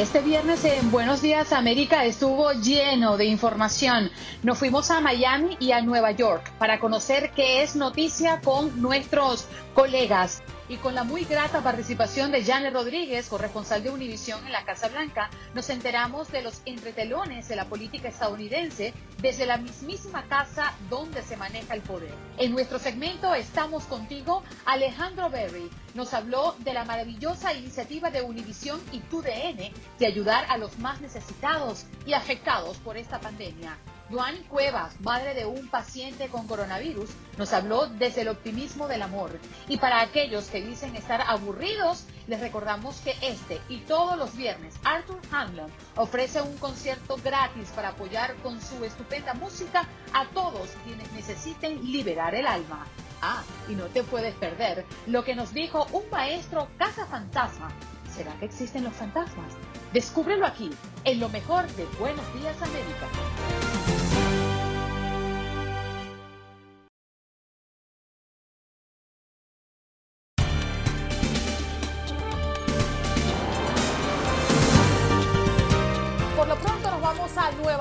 Este viernes en Buenos Días América estuvo lleno de información. Nos fuimos a Miami y a Nueva York para conocer qué es noticia con nuestros colegas y con la muy grata participación de Janet Rodríguez, corresponsal de Univisión en la Casa Blanca, nos enteramos de los entretelones de la política estadounidense desde la mismísima casa donde se maneja el poder. En nuestro segmento Estamos contigo, Alejandro Berry nos habló de la maravillosa iniciativa de Univisión y TUDN de ayudar a los más necesitados y afectados por esta pandemia. Joan Cuevas, madre de un paciente con coronavirus, nos habló desde el optimismo del amor. Y para aquellos que dicen estar aburridos, les recordamos que este y todos los viernes Arthur Hanlon ofrece un concierto gratis para apoyar con su estupenda música a todos quienes necesiten liberar el alma. Ah, y no te puedes perder lo que nos dijo un maestro casa fantasma. ¿Será que existen los fantasmas? Descúbrelo aquí, en lo mejor de Buenos Días América.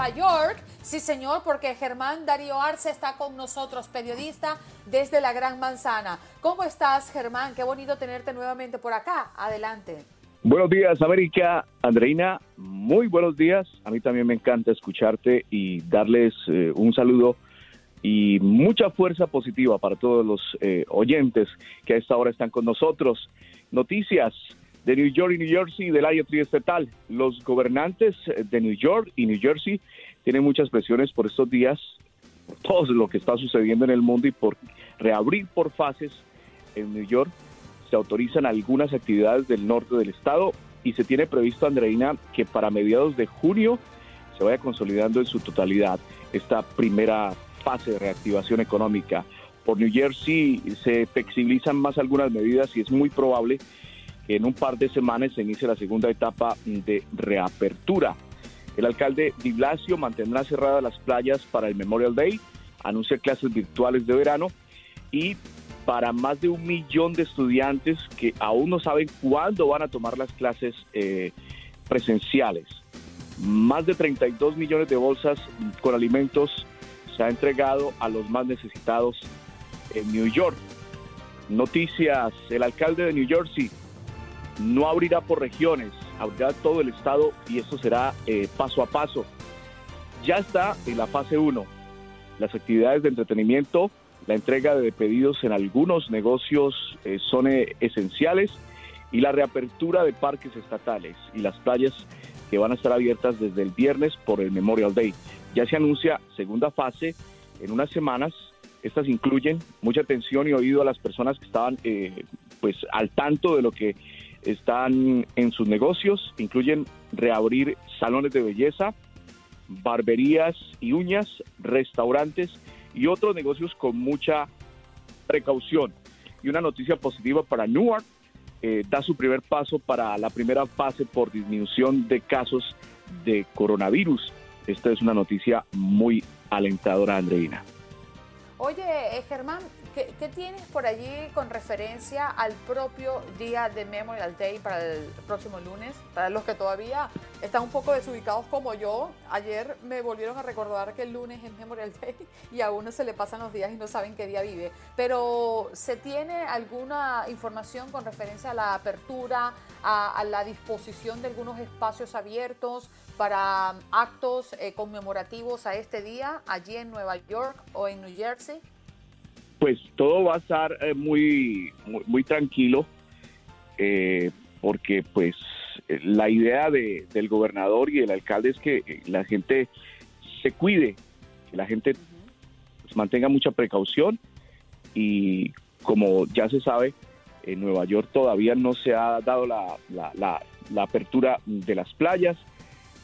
York. Sí, señor, porque Germán Darío Arce está con nosotros, periodista desde la Gran Manzana. ¿Cómo estás, Germán? Qué bonito tenerte nuevamente por acá. Adelante. Buenos días, América. Andreina, muy buenos días. A mí también me encanta escucharte y darles eh, un saludo y mucha fuerza positiva para todos los eh, oyentes que a esta hora están con nosotros. Noticias de New York y New Jersey del área triestatal. Los gobernantes de New York y New Jersey tienen muchas presiones por estos días, por todo lo que está sucediendo en el mundo y por reabrir por fases en New York. Se autorizan algunas actividades del norte del estado y se tiene previsto, Andreina, que para mediados de junio se vaya consolidando en su totalidad esta primera fase de reactivación económica. Por New Jersey se flexibilizan más algunas medidas y es muy probable que en un par de semanas se inicie la segunda etapa de reapertura. El alcalde Di Blasio mantendrá cerradas las playas para el Memorial Day, anuncia clases virtuales de verano y para más de un millón de estudiantes que aún no saben cuándo van a tomar las clases eh, presenciales. Más de 32 millones de bolsas con alimentos se ha entregado a los más necesitados en New York. Noticias, el alcalde de New Jersey no abrirá por regiones, abrirá todo el estado y eso será eh, paso a paso. Ya está en la fase 1. Las actividades de entretenimiento, la entrega de pedidos en algunos negocios eh, son eh, esenciales y la reapertura de parques estatales y las playas que van a estar abiertas desde el viernes por el Memorial Day. Ya se anuncia segunda fase en unas semanas. Estas incluyen mucha atención y oído a las personas que estaban pues al tanto de lo que están en sus negocios, incluyen reabrir salones de belleza, barberías y uñas, restaurantes y otros negocios con mucha precaución. Y una noticia positiva para Newark, eh, da su primer paso para la primera fase por disminución de casos de coronavirus. Esta es una noticia muy alentadora, Andreina. Oye, eh, Germán, ¿qué, tienes por allí con referencia al propio día de Memorial Day para el próximo lunes? Para los que todavía están un poco desubicados como yo, ayer me volvieron a recordar que el lunes es Memorial Day y a uno se le pasan los días y no saben qué día vive. Pero ¿se tiene alguna información con referencia a la apertura, a, la disposición de algunos espacios abiertos para actos eh, conmemorativos a este día allí en Nueva York o en New Jersey? Pues todo va a estar eh, muy, muy, tranquilo, eh, porque pues la idea de, del gobernador y del alcalde es que la gente se cuide, que la gente pues, mantenga mucha precaución y como ya se sabe, en Nueva York todavía no se ha dado la, la, la, apertura de las playas,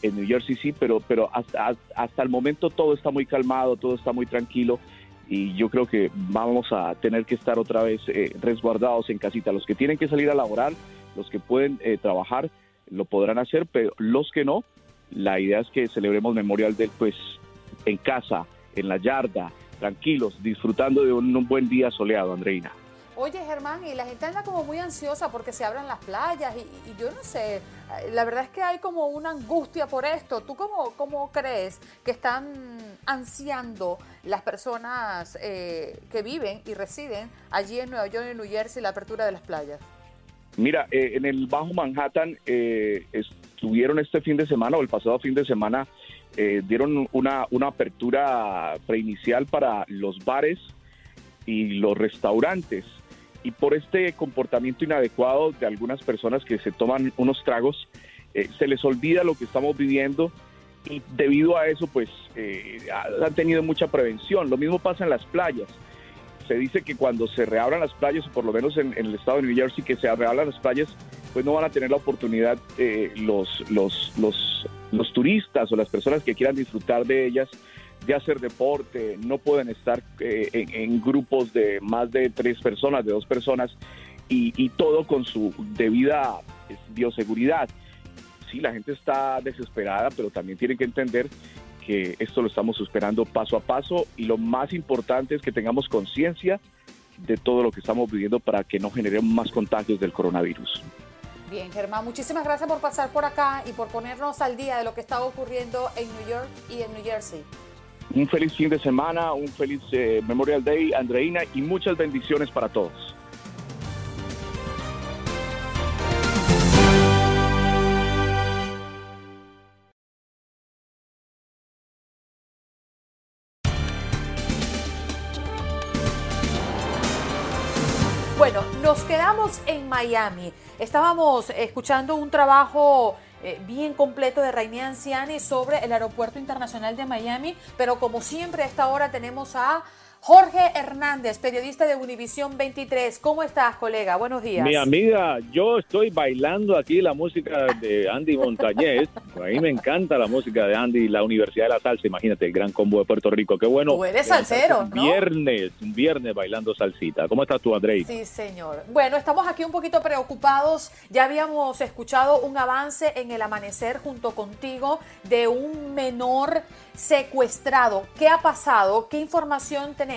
en New Jersey sí, pero, pero hasta, hasta el momento todo está muy calmado, todo está muy tranquilo y yo creo que vamos a tener que estar otra vez eh, resguardados en casita. Los que tienen que salir a laborar, los que pueden eh, trabajar, lo podrán hacer, pero los que no, la idea es que celebremos Memorial Day pues en casa, en la yarda, tranquilos, disfrutando de un, buen día soleado, Andreina. Oye, Germán, y la gente anda como muy ansiosa porque se abran las playas y, yo no sé, la verdad es que hay como una angustia por esto. ¿Tú cómo, cómo crees que están ansiando las personas eh, que viven y residen allí en Nueva York y New Jersey la apertura de las playas? Mira, eh, en el Bajo Manhattan eh, estuvieron este fin de semana o el pasado fin de semana, dieron una, una apertura preinicial para los bares y los restaurantes y por este comportamiento inadecuado de algunas personas que se toman unos tragos, eh, se les olvida lo que estamos viviendo y debido a eso pues eh, han tenido mucha prevención. Lo mismo pasa en las playas. Se dice que cuando se reabran las playas, o por lo menos en, el estado de New Jersey, que se reabran las playas, pues no van a tener la oportunidad eh, los, los, los, los turistas o las personas que quieran disfrutar de ellas de hacer deporte, no pueden estar eh, en, grupos de más de tres personas, de dos personas, y, todo con su debida bioseguridad. Sí, la gente está desesperada, pero también tienen que entender que esto lo estamos esperando paso a paso y lo más importante es que tengamos conciencia de todo lo que estamos viviendo para que no generemos más contagios del coronavirus. Bien, Germán, muchísimas gracias por pasar por acá y por ponernos al día de lo que está ocurriendo en New York y en New Jersey. Un feliz fin de semana, un feliz eh, Memorial Day, Andreina, y muchas bendiciones para todos. Bueno, nos quedamos en Miami. Estábamos escuchando un trabajo eh, bien completo de Rainier Anciani sobre el Aeropuerto Internacional de Miami, pero como siempre a esta hora tenemos a Jorge Hernández, periodista de Univisión 23. ¿Cómo estás, colega? Buenos días. Mi amiga, yo estoy bailando aquí la música de Andy Montañez. A mí me encanta la música de Andy, la Universidad de la Salsa. Imagínate, el gran combo de Puerto Rico. Qué bueno. Tú eres salsero, un Viernes, un viernes bailando salsita. ¿Cómo estás tú, Andrei? Sí, señor. Bueno, estamos aquí un poquito preocupados. Ya habíamos escuchado un avance en el amanecer junto contigo de un menor secuestrado. ¿Qué ha pasado? ¿Qué información tenemos?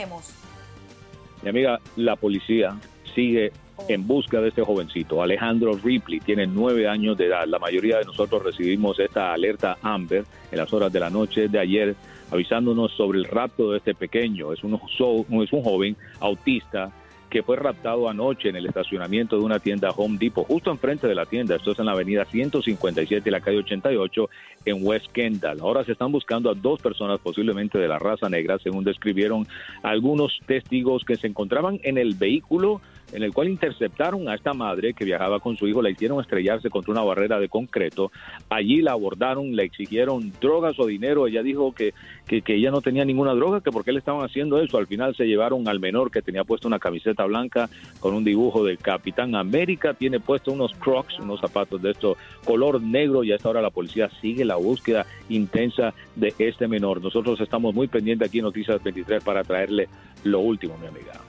Mi amiga, la policía sigue oh. en busca de este jovencito. Alejandro Ripley tiene nueve años de edad. La mayoría de nosotros recibimos esta alerta Amber en las horas de la noche de ayer, avisándonos sobre el rapto de este pequeño. Es un, es un joven autista que fue raptado anoche en el estacionamiento de una tienda Home Depot, justo enfrente de la tienda. Esto es en la avenida 157 y la calle 88 en West Kendall. Ahora se están buscando a dos personas posiblemente de la raza negra, según describieron algunos testigos que se encontraban en el vehículo en el cual interceptaron a esta madre que viajaba con su hijo, la hicieron estrellarse contra una barrera de concreto, allí la abordaron, le exigieron drogas o dinero, ella dijo que, que, ella no tenía ninguna droga, que por qué le estaban haciendo eso, al final se llevaron al menor que tenía puesto una camiseta blanca con un dibujo del Capitán América, tiene puesto unos crocs, unos zapatos de esto color negro y a esta hora la policía sigue la búsqueda intensa de este menor. Nosotros estamos muy pendientes aquí en Noticias 23 para traerle lo último, mi amiga.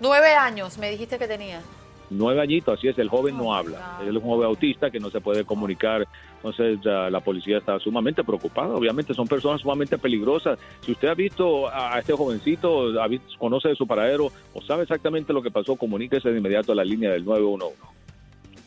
Nueve años, me dijiste que tenía. Nueve añitos, así es, el joven no oh habla. Él es un joven autista que no se puede comunicar. Entonces la policía está sumamente preocupada. Obviamente son personas sumamente peligrosas. Si usted ha visto a, este jovencito, conoce de su paradero o sabe exactamente lo que pasó, comuníquese de inmediato a la línea del 911.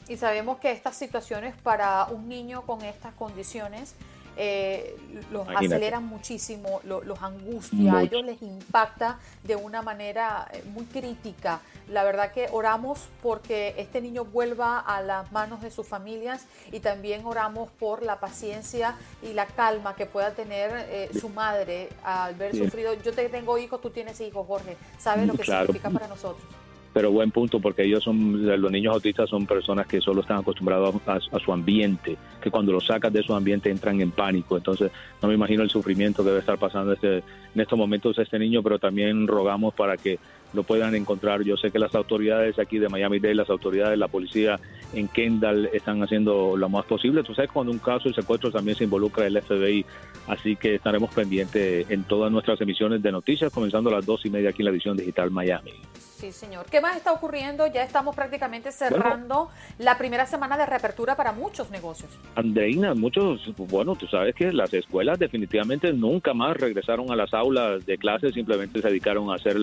Y sabemos que estas situaciones para un niño con estas condiciones eh, los aceleran muchísimo, los angustia, a ellos les impacta de una manera eh, muy crítica. La verdad que oramos porque este niño vuelva a las manos de sus familias y también oramos por la paciencia y la calma que pueda tener eh, su madre al ver sufrido. Yo te tengo hijos, tú tienes hijos, Jorge. ¿Sabes lo que significa para nosotros? Pero buen punto porque ellos son los niños autistas son personas que solo están acostumbrados a, su ambiente que cuando los sacas de su ambiente entran en pánico. Entonces no me imagino el sufrimiento que debe estar pasando este, en estos momentos este niño pero también rogamos para que lo puedan encontrar yo sé que las autoridades aquí de Miami Dade las autoridades la policía en Kendall están haciendo lo más posible tú sabes cuando un caso de secuestro también se involucra el FBI así que estaremos pendientes en todas nuestras emisiones de noticias comenzando a las dos y media aquí en la edición digital Miami Sí, señor. ¿Qué más está ocurriendo? Ya estamos prácticamente cerrando la primera semana de reapertura para muchos negocios. Andreina, muchos, bueno, tú sabes que las escuelas definitivamente nunca más regresaron a las aulas de clases, simplemente se dedicaron a hacer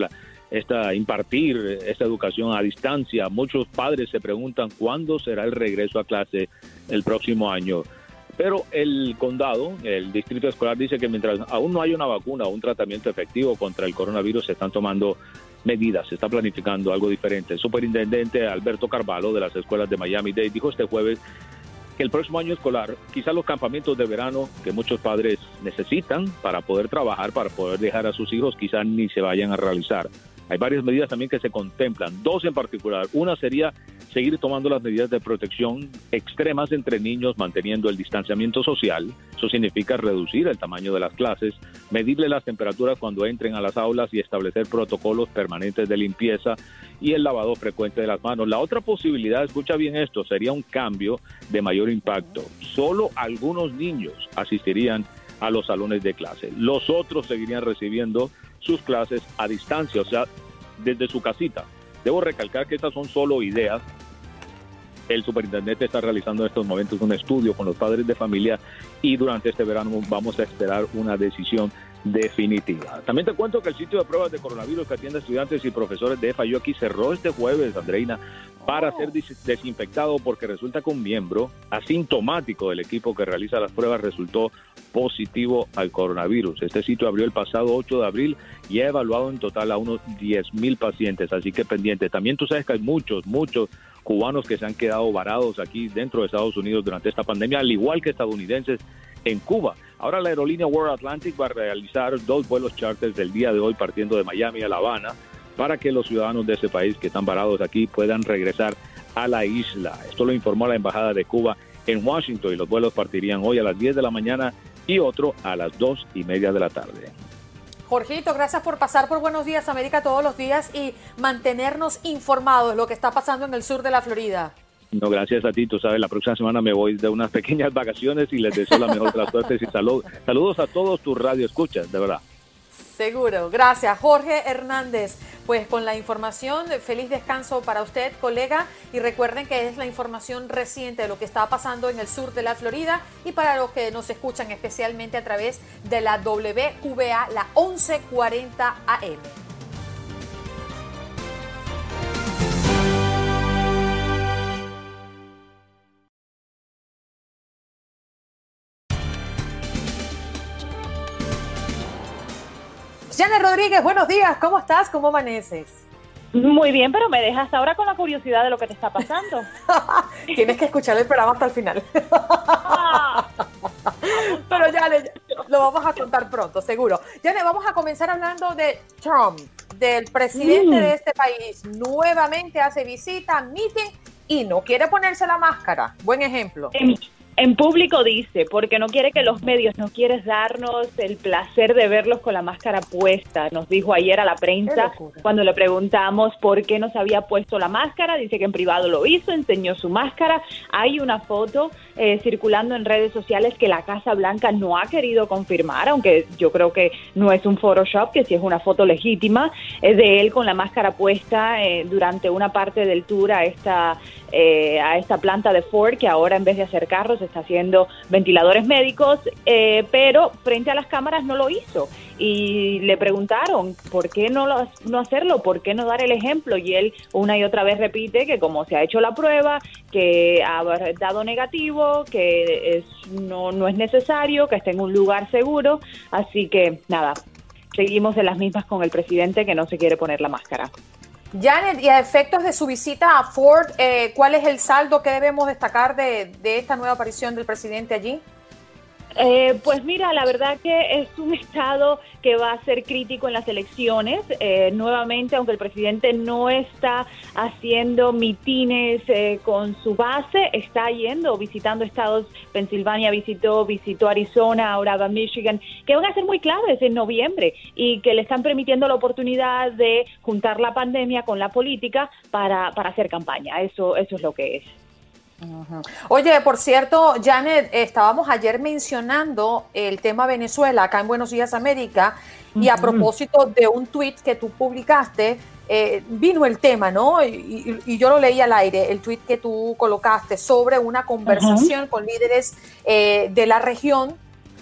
esta impartir esta educación a distancia. Muchos padres se preguntan cuándo será el regreso a clase el próximo año. Pero el condado, el distrito escolar dice que mientras aún no hay una vacuna o un tratamiento efectivo contra el coronavirus, se están tomando medidas, se está planificando algo diferente. El superintendente Alberto Carvalho de las escuelas de Miami-Dade dijo este jueves que el próximo año escolar, quizás los campamentos de verano que muchos padres necesitan para poder trabajar, para poder dejar a sus hijos, quizás ni se vayan a realizar. Hay varias medidas también que se contemplan, dos en particular. Una sería seguir tomando las medidas de protección extremas entre niños, manteniendo el distanciamiento social. Eso significa reducir el tamaño de las clases, medirle las temperaturas cuando entren a las aulas y establecer protocolos permanentes de limpieza y el lavado frecuente de las manos. La otra posibilidad, escucha bien esto, sería un cambio de mayor impacto. Solo algunos niños asistirían a los salones de clase. Los otros seguirían recibiendo sus clases a distancia, o sea, desde su casita. Debo recalcar que estas son solo ideas. El superintendente está realizando en estos momentos un estudio con los padres de familia y durante este verano vamos a esperar una decisión definitiva. También te cuento que el sitio de pruebas de coronavirus que atiende estudiantes y profesores de aquí cerró este jueves, Andreina, para ser desinfectado porque resulta que un miembro asintomático del equipo que realiza las pruebas resultó positivo al coronavirus. Este sitio abrió el pasado 8 de abril y ha evaluado en total a unos 10 mil pacientes, así que pendiente. También tú sabes que hay muchos, muchos cubanos que se han quedado varados aquí dentro de Estados Unidos durante esta pandemia, al igual que estadounidenses en Cuba. Ahora la aerolínea World Atlantic va a realizar dos vuelos charters del día de hoy partiendo de Miami a La Habana para que los ciudadanos de ese país que están varados aquí puedan regresar a la isla. Esto lo informó la Embajada de Cuba en Washington y los vuelos partirían hoy a las 10 de la mañana y otro a las 2 y media de la tarde. Jorgito, gracias por pasar por Buenos Días América todos los días y mantenernos informados de lo que está pasando en el sur de la Florida. No, gracias a ti. Tú sabes, la próxima semana me voy de unas pequeñas vacaciones y les deseo la mejor de las suertes y salud. Saludos a todos tus radio escuchas, de verdad. Seguro, gracias Jorge Hernández. Pues con la información, feliz descanso para usted, colega, y recuerden que es la información reciente de lo que está pasando en el sur de la Florida y para los que nos escuchan especialmente a través de la WVA, la 1140 AM. Janet Rodríguez, buenos días, ¿cómo estás? ¿Cómo amaneces? Muy bien, pero me dejas ahora con la curiosidad de lo que te está pasando. Tienes que escuchar el programa hasta el final. Pero ya lo vamos a contar pronto, seguro. Janet, vamos a comenzar hablando de Trump, del presidente mm. de este país. Nuevamente hace visita, meeting y no quiere ponerse la máscara. Buen ejemplo. En público dice, porque no quiere que los medios, no quieres darnos el placer de verlos con la máscara puesta. Nos dijo ayer a la prensa cuando le preguntamos por qué no se había puesto la máscara. Dice que en privado lo hizo, enseñó su máscara. Hay una foto eh, circulando en redes sociales que la Casa Blanca no ha querido confirmar, aunque yo creo que no es un Photoshop, que sí es una foto legítima, es de él con la máscara puesta eh, durante una parte del tour a esta, eh, a esta planta de Ford, que ahora en vez de hacer carros está haciendo ventiladores médicos, eh, pero frente a las cámaras no lo hizo. Y le preguntaron, ¿por qué no, no hacerlo? ¿Por qué no dar el ejemplo? Y él una y otra vez repite que como se ha hecho la prueba, que ha dado negativo, que es, no, no es necesario, que esté en un lugar seguro. Así que nada, seguimos en las mismas con el presidente que no se quiere poner la máscara. Janet, y a efectos de su visita a Ford, eh, ¿cuál es el saldo que debemos destacar de, de esta nueva aparición del presidente allí? Eh, pues mira, la verdad que es un estado que va a ser crítico en las elecciones. Eh, nuevamente, aunque el presidente no está haciendo mitines eh, con su base, está yendo, visitando estados. Pensilvania visitó, visitó Arizona, ahora va Michigan, que van a ser muy claves en noviembre y que le están permitiendo la oportunidad de juntar la pandemia con la política para, para hacer campaña. Eso, eso es lo que es. Oye, por cierto, Janet, estábamos ayer mencionando el tema Venezuela acá en Buenos Días América y a propósito de un tweet que tú publicaste, eh, vino el tema, ¿no? Y, yo lo leí al aire, el tweet que tú colocaste sobre una conversación con líderes eh, de la región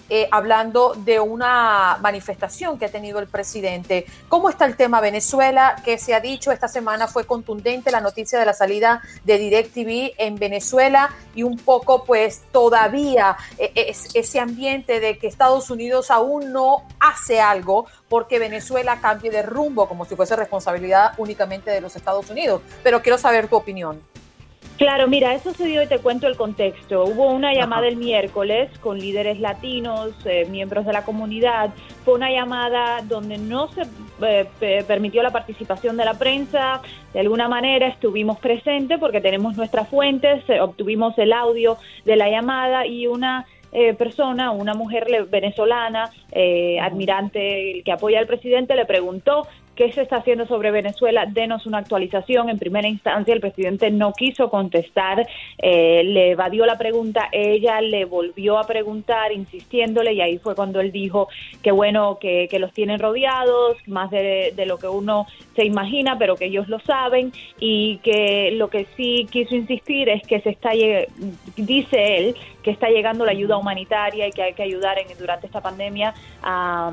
eh, hablando de una manifestación que ha tenido el presidente. ¿Cómo está el tema Venezuela? Que se ha dicho esta semana fue contundente la noticia de la salida de DirecTV en Venezuela y un poco pues todavía eh, es, ese ambiente de que Estados Unidos aún no hace algo porque Venezuela cambie de rumbo como si fuese responsabilidad únicamente de los Estados Unidos. Pero quiero saber tu opinión. Claro, mira, eso se dio y te cuento el contexto. Hubo una llamada el miércoles con líderes latinos, eh, miembros de la comunidad. Fue una llamada donde no se eh, permitió la participación de la prensa. De alguna manera estuvimos presentes porque tenemos nuestras fuentes, eh, obtuvimos el audio de la llamada y una persona, una mujer venezolana, admirante que apoya al presidente, le preguntó ¿Qué se está haciendo sobre Venezuela? Denos una actualización. En primera instancia, el presidente no quiso contestar, eh, le evadió la pregunta, ella le volvió a preguntar, insistiéndole, y ahí fue cuando él dijo que bueno, que, los tienen rodeados, más de, lo que uno se imagina, pero que ellos lo saben, y que lo que sí quiso insistir es que se está, dice él, que está llegando la ayuda humanitaria y que hay que ayudar en, durante esta pandemia a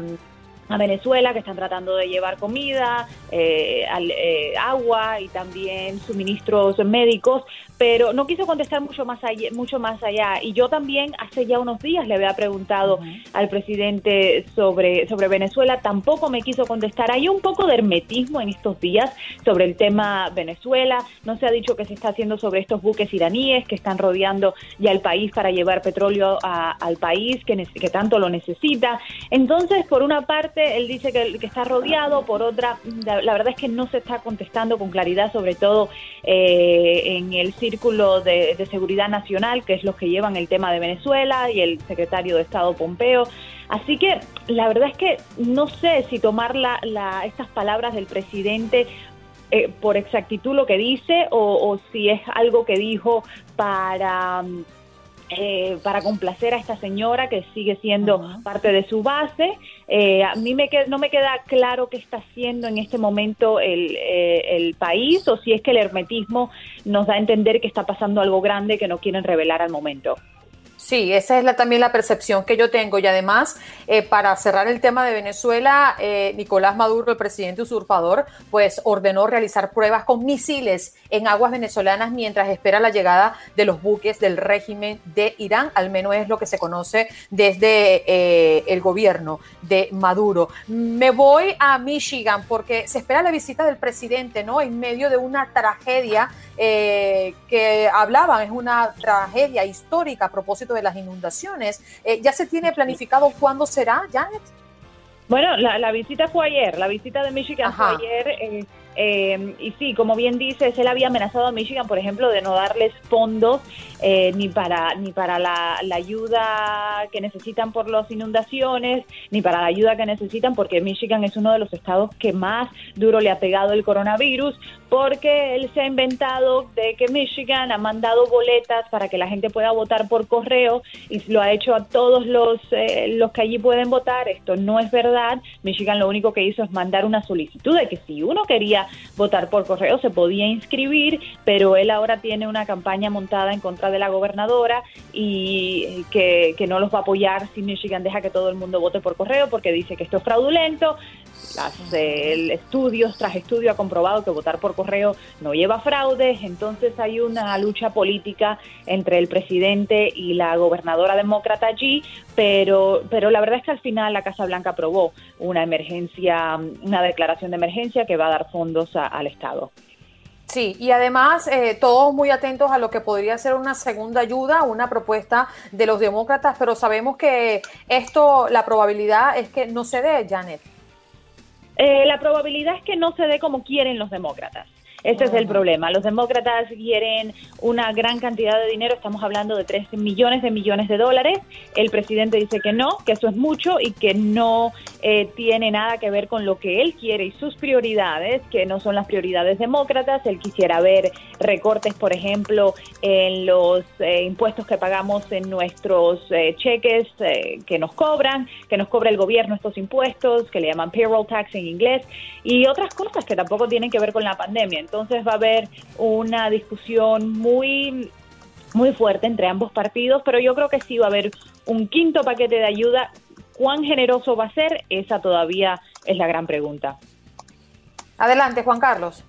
a Venezuela, que están tratando de llevar comida, eh, eh, agua y también suministros médicos, pero no quiso contestar mucho más allá, mucho más allá. Y yo también hace ya unos días le había preguntado al presidente sobre, sobre Venezuela, tampoco me quiso contestar. Hay un poco de hermetismo en estos días sobre el tema Venezuela. No se ha dicho que se está haciendo sobre estos buques iraníes que están rodeando ya el país para llevar petróleo al país que, que tanto lo necesita. Entonces, por una parte, él dice que, está rodeado, por otra, la, verdad es que no se está contestando con claridad, sobre todo eh, en el círculo de, seguridad nacional, que es los que llevan el tema de Venezuela, y el secretario de Estado Pompeo. Así que la verdad es que no sé si tomar la, estas palabras del presidente eh, por exactitud lo que dice o, o si es algo que dijo para eh, para complacer a esta señora que sigue siendo parte de su base. Eh, a mí me no me queda claro qué está haciendo en este momento el, eh, el país o si es que el hermetismo nos da a entender que está pasando algo grande que no quieren revelar al momento. Sí, esa es la, también la percepción que yo tengo. Y además, eh, para cerrar el tema de Venezuela, eh, Nicolás Maduro, el presidente usurpador, pues ordenó realizar pruebas con misiles en aguas venezolanas mientras espera la llegada de los buques del régimen de Irán. Al menos es lo que se conoce desde eh, el gobierno de Maduro. Me voy a Michigan porque se espera la visita del presidente, ¿no? En medio de una tragedia que hablaban, es una tragedia histórica a propósito de las inundaciones. Eh, ¿Ya se tiene planificado cuándo será, Janet? Bueno, la, visita fue ayer, la visita de Michigan fue ayer. Eh, eh, y sí, como bien dices, él había amenazado a Michigan, por ejemplo, de no darles fondos eh, ni para ni para la, ayuda que necesitan por las inundaciones, ni para la ayuda que necesitan, porque Michigan es uno de los estados que más duro le ha pegado el coronavirus, porque él se ha inventado de que Michigan ha mandado boletas para que la gente pueda votar por correo y lo ha hecho a todos los, eh, los que allí pueden votar. Esto no es verdad. Michigan lo único que hizo es mandar una solicitud de que si uno quería votar por correo, se podía inscribir, pero él ahora tiene una campaña montada en contra de la gobernadora y que, no los va a apoyar si Michigan deja que todo el mundo vote por correo porque dice que esto es fraudulento. el estudios tras estudio ha comprobado que votar por correo no lleva fraudes, entonces hay una lucha política entre el presidente y la gobernadora demócrata allí, pero, pero la verdad es que al final la Casa Blanca aprobó una emergencia, una declaración de emergencia que va a dar fondos al Estado. Sí, y además eh, todos muy atentos a lo que podría ser una segunda ayuda, una propuesta de los demócratas, pero sabemos que esto, la probabilidad es que no se dé, Janet. Eh, la probabilidad es que no se dé como quieren los demócratas. Ese es el problema. Los demócratas quieren una gran cantidad de dinero, estamos hablando de 13 millones de millones de dólares. El presidente dice que no, que eso es mucho y que no eh, tiene nada que ver con lo que él quiere y sus prioridades, que no son las prioridades demócratas. Él quisiera ver recortes, por ejemplo, en los eh, impuestos que pagamos en nuestros eh, cheques que nos cobran, que nos cobra el gobierno estos impuestos, que le llaman payroll tax en inglés, y otras cosas que tampoco tienen que ver con la pandemia. Entonces va a haber una discusión muy muy fuerte entre ambos partidos, pero yo creo que sí va a haber un quinto paquete de ayuda. ¿Cuán generoso va a ser? Esa todavía es la gran pregunta. Adelante, Juan Carlos.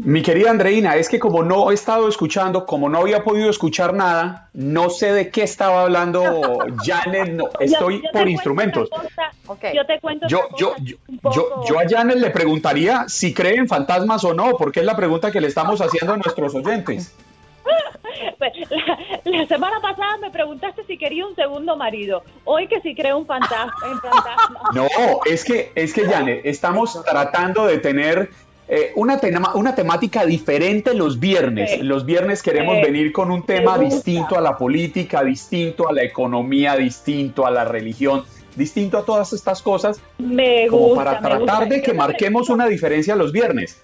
Mi querida Andreina, es que como no he estado escuchando, como no había podido escuchar nada, no sé de qué estaba hablando Janet, no, estoy por instrumentos. Yo te cuento yo, yo, yo, yo, a Janet le preguntaría si cree en fantasmas o no, porque es la pregunta que le estamos haciendo a nuestros oyentes. Pues, la, semana pasada me preguntaste si quería un segundo marido. Hoy que si creo un fantasma, en fantasma. No, es que, es que Janet, estamos tratando de tener eh, una, una temática diferente los viernes. Los viernes queremos venir con un tema distinto a la política, distinto a la economía, distinto a la religión, distinto a todas estas cosas. Me como para tratar de que marquemos una diferencia los viernes.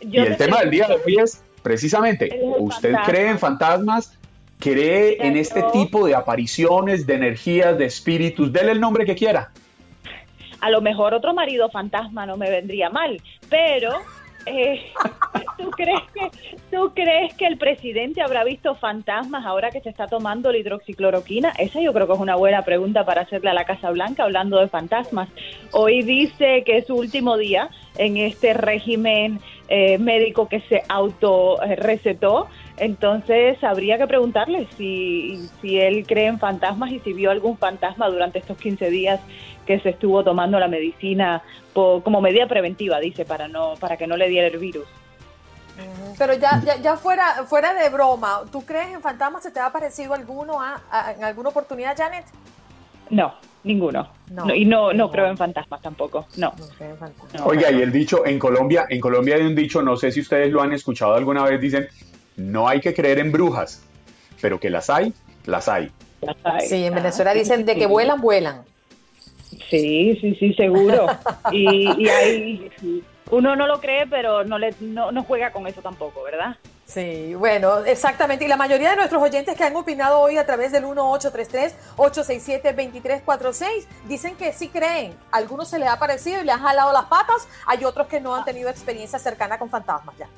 y el tema del día de hoy es precisamente, ¿usted cree en fantasmas? ¿Cree en este tipo de apariciones, de energías, de espíritus? Dele el nombre que quiera a lo mejor otro marido fantasma no me vendría mal, pero eh, ¿tú, crees que, ¿tú crees que el presidente habrá visto fantasmas ahora que se está tomando la hidroxicloroquina? Esa yo creo que es una buena pregunta para hacerle a la Casa Blanca hablando de fantasmas. Hoy dice que es su último día en este régimen eh, médico que se auto recetó. Entonces habría que preguntarle si, si él cree en fantasmas y si vio algún fantasma durante estos 15 días que se estuvo tomando la medicina como medida preventiva, dice, para no para que no le diera el virus. Pero ya, ya, fuera, fuera de broma, ¿tú crees en fantasmas? ¿Se te ha parecido alguno en alguna oportunidad, Janet? No, ninguno. y no, no, creo en fantasmas tampoco. No. Oiga, y el dicho en Colombia, en Colombia hay un dicho, no sé si ustedes lo han escuchado alguna vez, dicen, no hay que creer en brujas, pero que las hay, las hay. Sí, en Venezuela dicen de que vuelan, vuelan. Sí, sí, sí, seguro. y, y uno no lo cree, pero no, le, no, no juega con eso tampoco, ¿verdad? Sí, bueno, exactamente. Y la mayoría de nuestros oyentes que han opinado hoy a través del 1833-867-2346 dicen que sí creen. algunos se les ha parecido y le han jalado las patas. Hay otros que no han tenido experiencia cercana con fantasmas ya.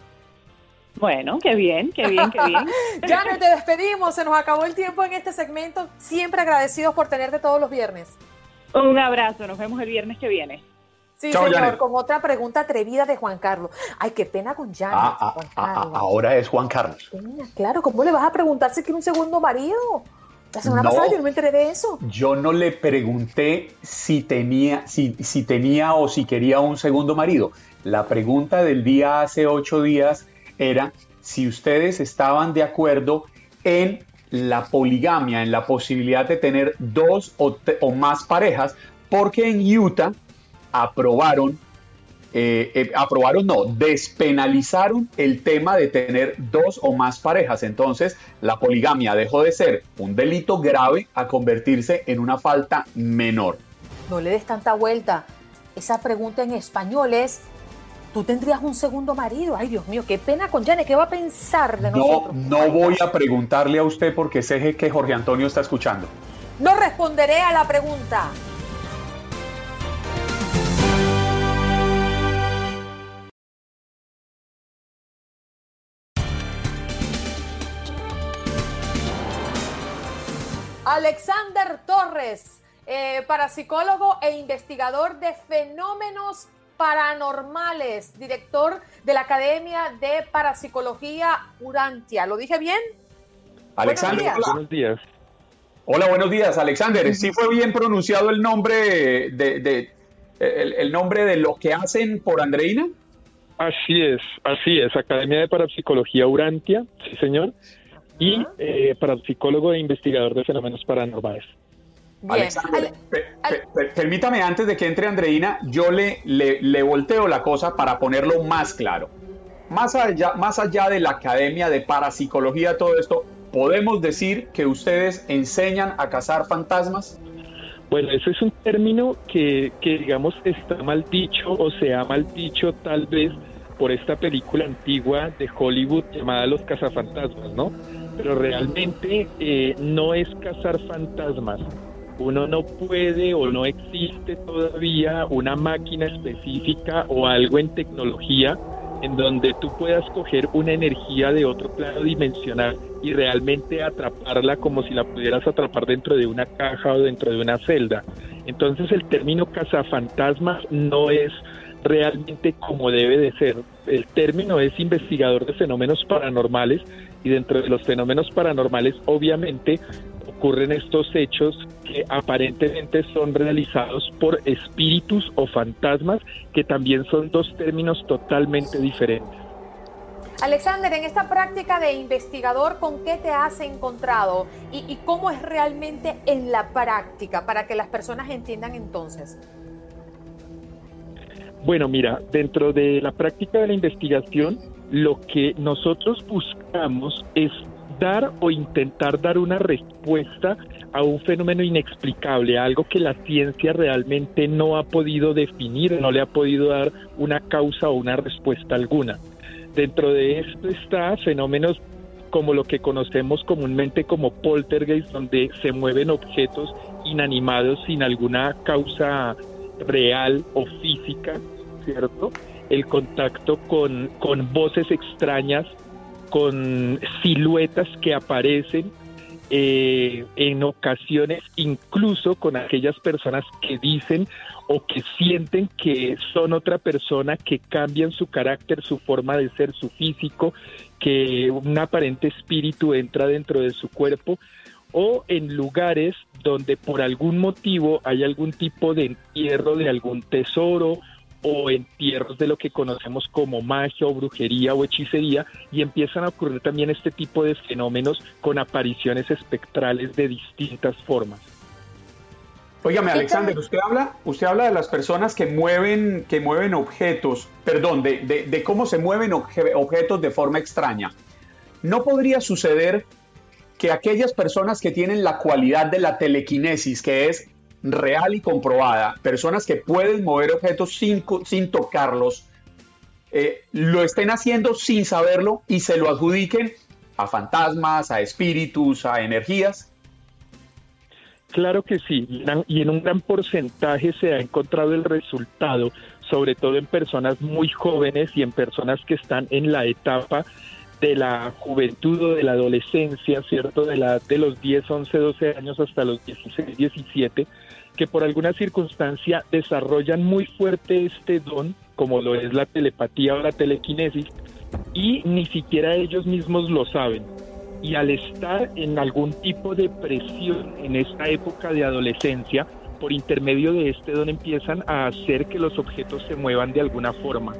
Bueno, qué bien, qué bien, qué bien. ya nos te despedimos. Se nos acabó el tiempo en este segmento. Siempre agradecidos por tenerte todos los viernes. Un abrazo, nos vemos el viernes que viene. Sí, señor, con otra pregunta atrevida de Juan Carlos. Ay, qué pena con Janet. Ah, ah, Juan ah, Carlos. ahora es Juan Carlos. claro, ¿cómo le vas a preguntar si quiere un segundo marido? La semana pasada yo no me enteré de eso. Yo no le pregunté si tenía, si, si tenía o si quería un segundo marido. La pregunta del día hace ocho días era si ustedes estaban de acuerdo en la poligamia, en la posibilidad de tener dos o, más parejas, porque en Utah aprobaron, eh, eh, aprobaron no, despenalizaron el tema de tener dos o más parejas. Entonces, la poligamia dejó de ser un delito grave a convertirse en una falta menor. No le des tanta vuelta. Esa pregunta en español es tú tendrías un segundo marido. Ay, Dios mío, qué pena con Janet. ¿Qué va a pensar de nosotros? No voy a preguntarle a usted porque sé que Jorge Antonio está escuchando. No responderé a la pregunta. Alexander Torres, eh, parapsicólogo e investigador de fenómenos paranormales, director de la Academia de Parapsicología Urantia. ¿Lo dije bien? Alexander, buenos días. Hola, buenos días, Alexander. ¿Sí fue bien pronunciado el nombre de, el, nombre de lo que hacen por Andreina? Así es, así es. Academia de Parapsicología Urantia, sí señor. Y eh, parapsicólogo e investigador de fenómenos paranormales permítame antes de que entre Andreina, yo le, le, volteo la cosa para ponerlo más claro. Más allá, más allá de la academia de parapsicología, todo esto, ¿podemos decir que ustedes enseñan a cazar fantasmas? Bueno, eso es un término que, que, digamos está mal dicho o se ha mal dicho tal vez por esta película antigua de Hollywood llamada Los cazafantasmas, ¿no? Pero realmente eh, no es cazar fantasmas, uno no puede o no existe todavía una máquina específica o algo en tecnología en donde tú puedas coger una energía de otro plano dimensional y realmente atraparla como si la pudieras atrapar dentro de una caja o dentro de una celda. Entonces el término cazafantasmas no es realmente como debe de ser. El término es investigador de fenómenos paranormales y dentro de los fenómenos paranormales obviamente ocurren estos hechos que aparentemente son realizados por espíritus o fantasmas, que también son dos términos totalmente diferentes. Alexander, en esta práctica de investigador, ¿con qué te has encontrado y, y, cómo es realmente en la práctica para que las personas entiendan entonces? Bueno, mira, dentro de la práctica de la investigación, lo que nosotros buscamos es dar o intentar dar una respuesta a un fenómeno inexplicable, algo que la ciencia realmente no ha podido definir, no le ha podido dar una causa o una respuesta alguna. Dentro de esto está fenómenos como lo que conocemos comúnmente como poltergeist, donde se mueven objetos inanimados sin alguna causa real o física, ¿cierto? El contacto con, con voces extrañas con siluetas que aparecen eh, en ocasiones incluso con aquellas personas que dicen o que sienten que son otra persona, que cambian su carácter, su forma de ser, su físico, que un aparente espíritu entra dentro de su cuerpo, o en lugares donde por algún motivo hay algún tipo de entierro de algún tesoro o entierros de lo que conocemos como magia o brujería o hechicería y empiezan a ocurrir también este tipo de fenómenos con apariciones espectrales de distintas formas. Óigame, Alexander, usted habla, usted habla de las personas que mueven, que mueven objetos, perdón, de, de cómo se mueven objetos de forma extraña. ¿No podría suceder que aquellas personas que tienen la cualidad de la telequinesis, que es real y comprobada, personas que pueden mover objetos sin, sin tocarlos, eh, lo estén haciendo sin saberlo y se lo adjudiquen a fantasmas, a espíritus, a energías? Claro que sí, y en un gran porcentaje se ha encontrado el resultado, sobre todo en personas muy jóvenes y en personas que están en la etapa de la juventud o de la adolescencia, ¿cierto? De, la, de los 10, 11, 12 años hasta los 16, 17, que por alguna circunstancia desarrollan muy fuerte este don, como lo es la telepatía o la telequinesis, y ni siquiera ellos mismos lo saben. Y al estar en algún tipo de presión en esta época de adolescencia, por intermedio de este don empiezan a hacer que los objetos se muevan de alguna forma.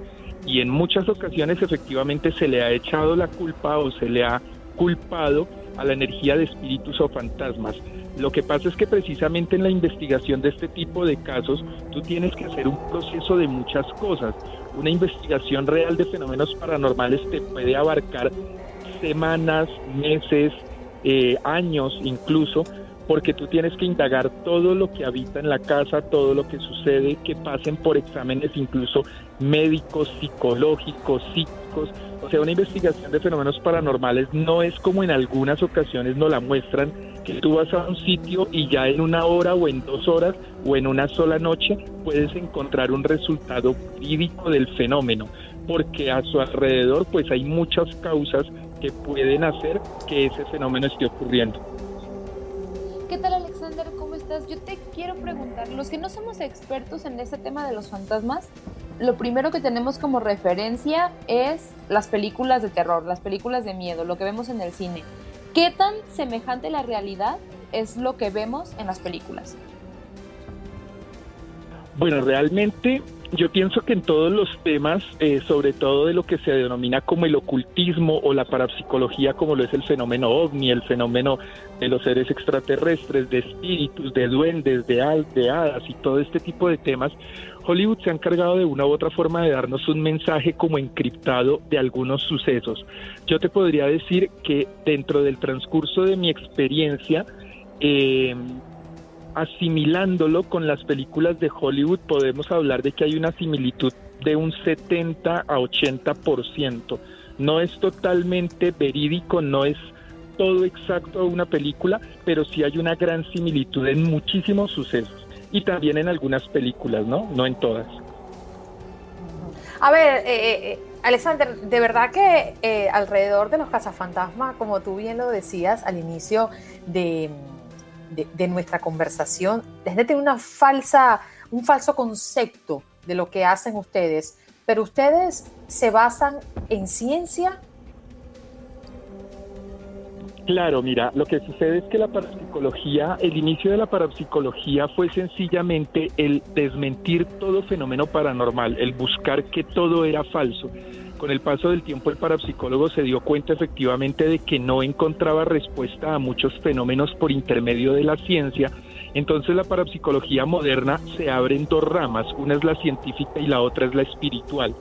Y en muchas ocasiones efectivamente se le ha echado la culpa o se le ha culpado a la energía de espíritus o fantasmas. Lo que pasa es que precisamente en la investigación de este tipo de casos tú tienes que hacer un proceso de muchas cosas. Una investigación real de fenómenos paranormales te puede abarcar semanas, meses, eh, años incluso, porque tú tienes que indagar todo lo que habita en la casa, todo lo que sucede, que pasen por exámenes incluso médicos, psicológicos, psíquicos. O sea, una investigación de fenómenos paranormales no es como en algunas ocasiones nos la muestran, que tú vas a un sitio y ya en una hora o en dos horas o en una sola noche puedes encontrar un resultado crítico del fenómeno, porque a su alrededor pues hay muchas causas que pueden hacer que ese fenómeno esté ocurriendo. Yo te quiero preguntar, los que no somos expertos en este tema de los fantasmas, lo primero que tenemos como referencia es las películas de terror, las películas de miedo, lo que vemos en el cine. ¿Qué tan semejante la realidad es lo que vemos en las películas? Bueno, realmente yo pienso que en todos los temas, eh, sobre todo de lo que se denomina como el ocultismo o la parapsicología, como lo es el fenómeno ovni, el fenómeno de los seres extraterrestres, de espíritus, de duendes, de, hadas y todo este tipo de temas, Hollywood se ha encargado de una u otra forma de darnos un mensaje como encriptado de algunos sucesos. Yo te podría decir que dentro del transcurso de mi experiencia, eh, asimilándolo con las películas de Hollywood, podemos hablar de que hay una similitud de un 70 a 80%. No es totalmente verídico, no es todo exacto una película, pero sí hay una gran similitud en muchísimos sucesos y también en algunas películas, ¿no? No en todas. A ver, eh, eh, Alexander, de verdad que eh, alrededor de los cazafantasmas, como tú bien lo decías al inicio de, nuestra conversación, desde tiene una falsa, un falso concepto de lo que hacen ustedes, pero ustedes se basan en ciencia Claro, mira, lo que sucede es que la parapsicología, el inicio de la parapsicología fue sencillamente el desmentir todo fenómeno paranormal, el buscar que todo era falso. Con el paso del tiempo el parapsicólogo se dio cuenta efectivamente de que no encontraba respuesta a muchos fenómenos por intermedio de la ciencia. Entonces la parapsicología moderna se abre en dos ramas, una es la científica y la otra es la espiritual.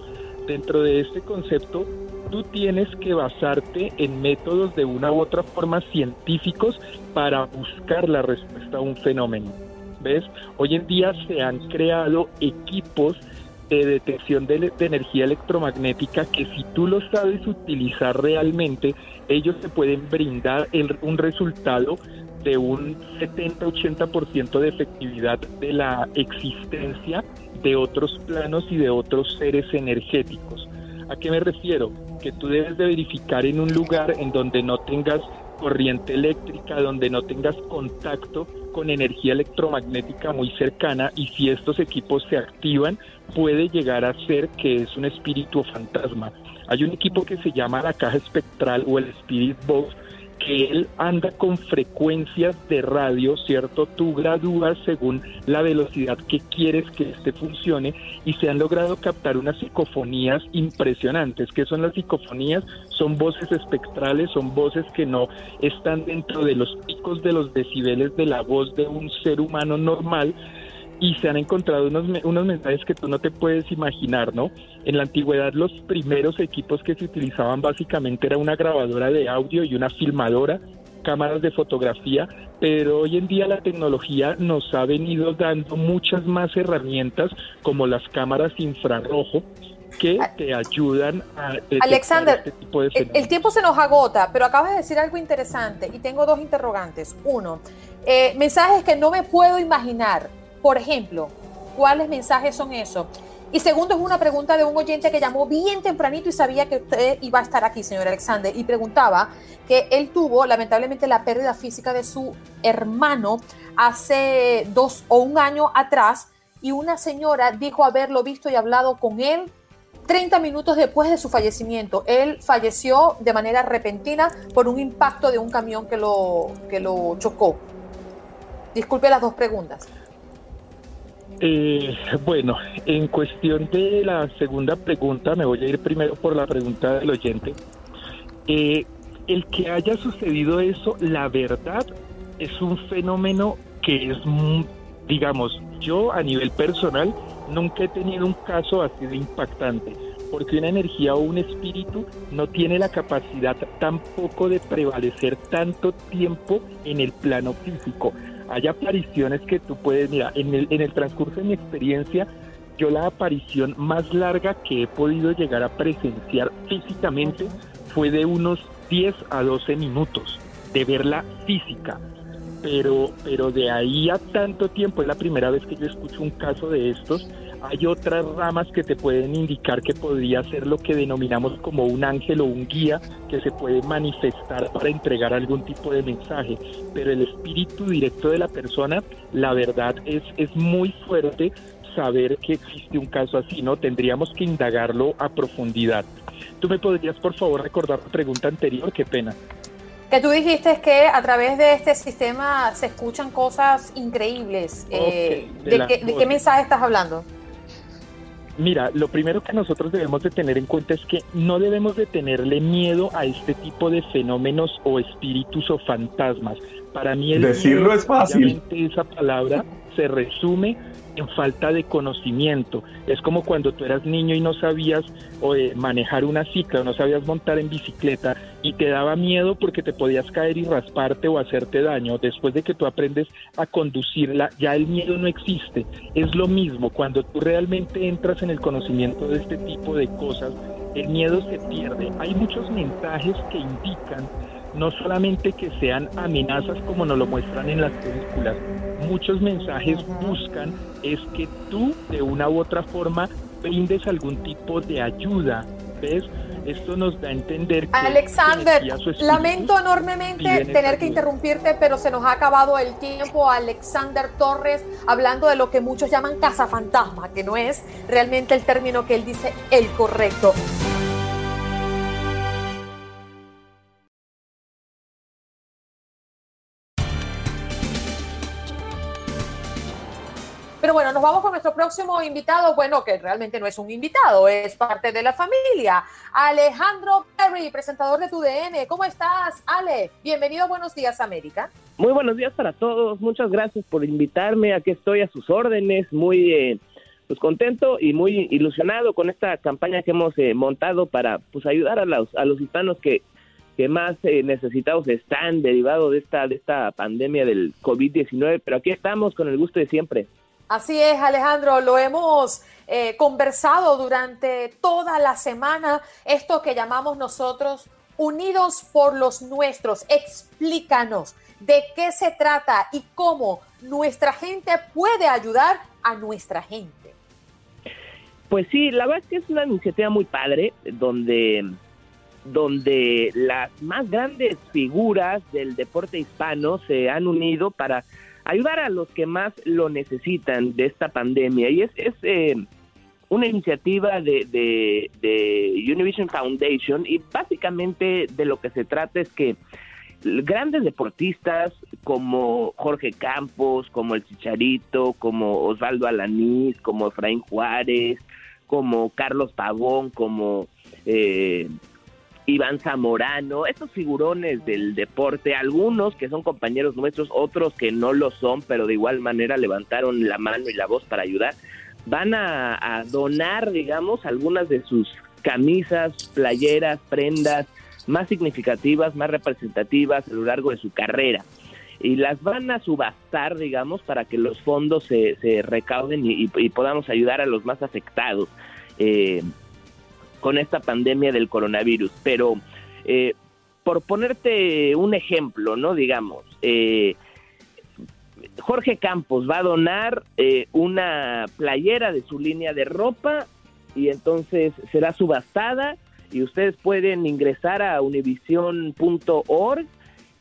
Dentro de este concepto tú tienes que basarte en métodos de una u otra forma científicos para buscar la respuesta a un fenómeno. ¿Ves? Hoy en día se han creado equipos de detección de, energía electromagnética que si tú lo sabes utilizar realmente, ellos te pueden brindar un resultado de un 70-80% de efectividad de la existencia de otros planos y de otros seres energéticos. ¿A qué me refiero? Que tú debes de verificar en un lugar en donde no tengas corriente eléctrica, donde no tengas contacto con energía electromagnética muy cercana y si estos equipos se activan puede llegar a ser que es un espíritu fantasma. Hay un equipo que se llama la caja espectral o el Spirit Box que él anda con frecuencias de radio, ¿cierto? Tú gradúas según la velocidad que quieres que este funcione y se han logrado captar unas psicofonías impresionantes. ¿Qué son las psicofonías? Son voces espectrales, son voces que no están dentro de los picos de los decibeles de la voz de un ser humano normal, y se han encontrado unos, unos mensajes que tú no te puedes imaginar, ¿no? En la antigüedad los primeros equipos que se utilizaban básicamente era una grabadora de audio y una filmadora, cámaras de fotografía, pero hoy en día la tecnología nos ha venido dando muchas más herramientas como las cámaras infrarrojo que ah. te ayudan a Alexander, este tipo de el, el, tiempo se nos agota, pero acabas de decir algo interesante y tengo dos interrogantes. Uno, eh, mensajes que no me puedo imaginar por ejemplo, ¿cuáles mensajes son esos? Y segundo, es una pregunta de un oyente que llamó bien tempranito y sabía que usted iba a estar aquí, señor Alexander, y preguntaba que él tuvo lamentablemente la pérdida física de su hermano hace dos o un año atrás y una señora dijo haberlo visto y hablado con él 30 minutos después de su fallecimiento. Él falleció de manera repentina por un impacto de un camión que lo, que lo chocó. Disculpe las dos preguntas. Eh, bueno, en cuestión de la segunda pregunta, me voy a ir primero por la pregunta del oyente. Eh, el que haya sucedido eso, la verdad, es un fenómeno que es, digamos, yo a nivel personal nunca he tenido un caso así de impactante, porque una energía o un espíritu no tiene la capacidad tampoco de prevalecer tanto tiempo en el plano físico hay apariciones que tú puedes, mira, en el, en el transcurso de mi experiencia, yo la aparición más larga que he podido llegar a presenciar físicamente fue de unos 10 a 12 minutos de verla física. Pero, pero de ahí a tanto tiempo, es la primera vez que yo escucho un caso de estos, hay otras ramas que te pueden indicar que podría ser lo que denominamos como un ángel o un guía que se puede manifestar para entregar algún tipo de mensaje. Pero el espíritu directo de la persona, la verdad es, es muy fuerte saber que existe un caso así, ¿no? Tendríamos que indagarlo a profundidad. ¿Tú me podrías, por favor, recordar la pregunta anterior? Qué pena. Que tú dijiste que a través de este sistema se escuchan cosas increíbles. Eh, ¿de, qué, ¿De qué mensaje estás hablando? Mira, lo primero que nosotros debemos de tener en cuenta es que no debemos de tenerle miedo a este tipo de fenómenos o espíritus o fantasmas. Para mí el decirlo es fácil. Esa palabra se resume en falta de conocimiento. Es como cuando tú eras niño y no sabías manejar una cicla, o no sabías montar en bicicleta y te daba miedo porque te podías caer y rasparte o hacerte daño. Después de que tú aprendes a conducirla, ya el miedo no existe. Es lo mismo, cuando tú realmente entras en el conocimiento de este tipo de cosas, el miedo se pierde. Hay muchos mensajes que indican no solamente que sean amenazas como nos lo muestran en las películas, muchos mensajes buscan es que tú de una u otra forma brindes algún tipo de ayuda vez esto nos da a entender que Alexander, lamento enormemente tener que interrumpirte, pero se nos ha acabado el tiempo. Alexander Torres, hablando de lo que muchos llaman casa fantasma, que no es realmente el término que él dice el correcto. Bueno, nos vamos con nuestro próximo invitado, bueno, que realmente no es un invitado, es parte de la familia. Alejandro Perry, presentador de TUDN. ¿Cómo estás, Ale? Bienvenido Buenos Días, América. Muy buenos días para todos. Muchas gracias por invitarme. Aquí estoy a sus órdenes. Muy eh, pues contento y muy ilusionado con esta campaña que hemos eh, montado para pues ayudar a los, a los hispanos que que más eh, necesitados están derivado de esta de esta pandemia del COVID-19, pero aquí estamos con el gusto de siempre. Así es, Alejandro, lo hemos eh, conversado durante toda la semana, esto que llamamos nosotros Unidos por los Nuestros. Explícanos de qué se trata y cómo nuestra gente puede ayudar a nuestra gente. Pues sí, la verdad es que es una iniciativa muy padre, donde, donde las más grandes figuras del deporte hispano se han unido para ayudar a los que más lo necesitan de esta pandemia. Y es, es eh, una iniciativa de, de, Univision Foundation y básicamente de lo que se trata es que grandes deportistas como Jorge Campos, como el Chicharito, como Osvaldo Alanís, como Efraín Juárez, como Carlos Pavón, como eh, Iván Zamorano, estos figurones del deporte, algunos que son compañeros nuestros, otros que no lo son, pero de igual manera levantaron la mano y la voz para ayudar, van a, donar, digamos, algunas de sus camisas, playeras, prendas más significativas, más representativas a lo largo de su carrera. Y las van a subastar, digamos, para que los fondos se, recauden y, podamos ayudar a los más afectados. Eh, con esta pandemia del coronavirus. Pero eh, por ponerte un ejemplo, ¿no? Digamos, eh, Jorge Campos va a donar eh, una playera de su línea de ropa y entonces será subastada y ustedes pueden ingresar a univision.org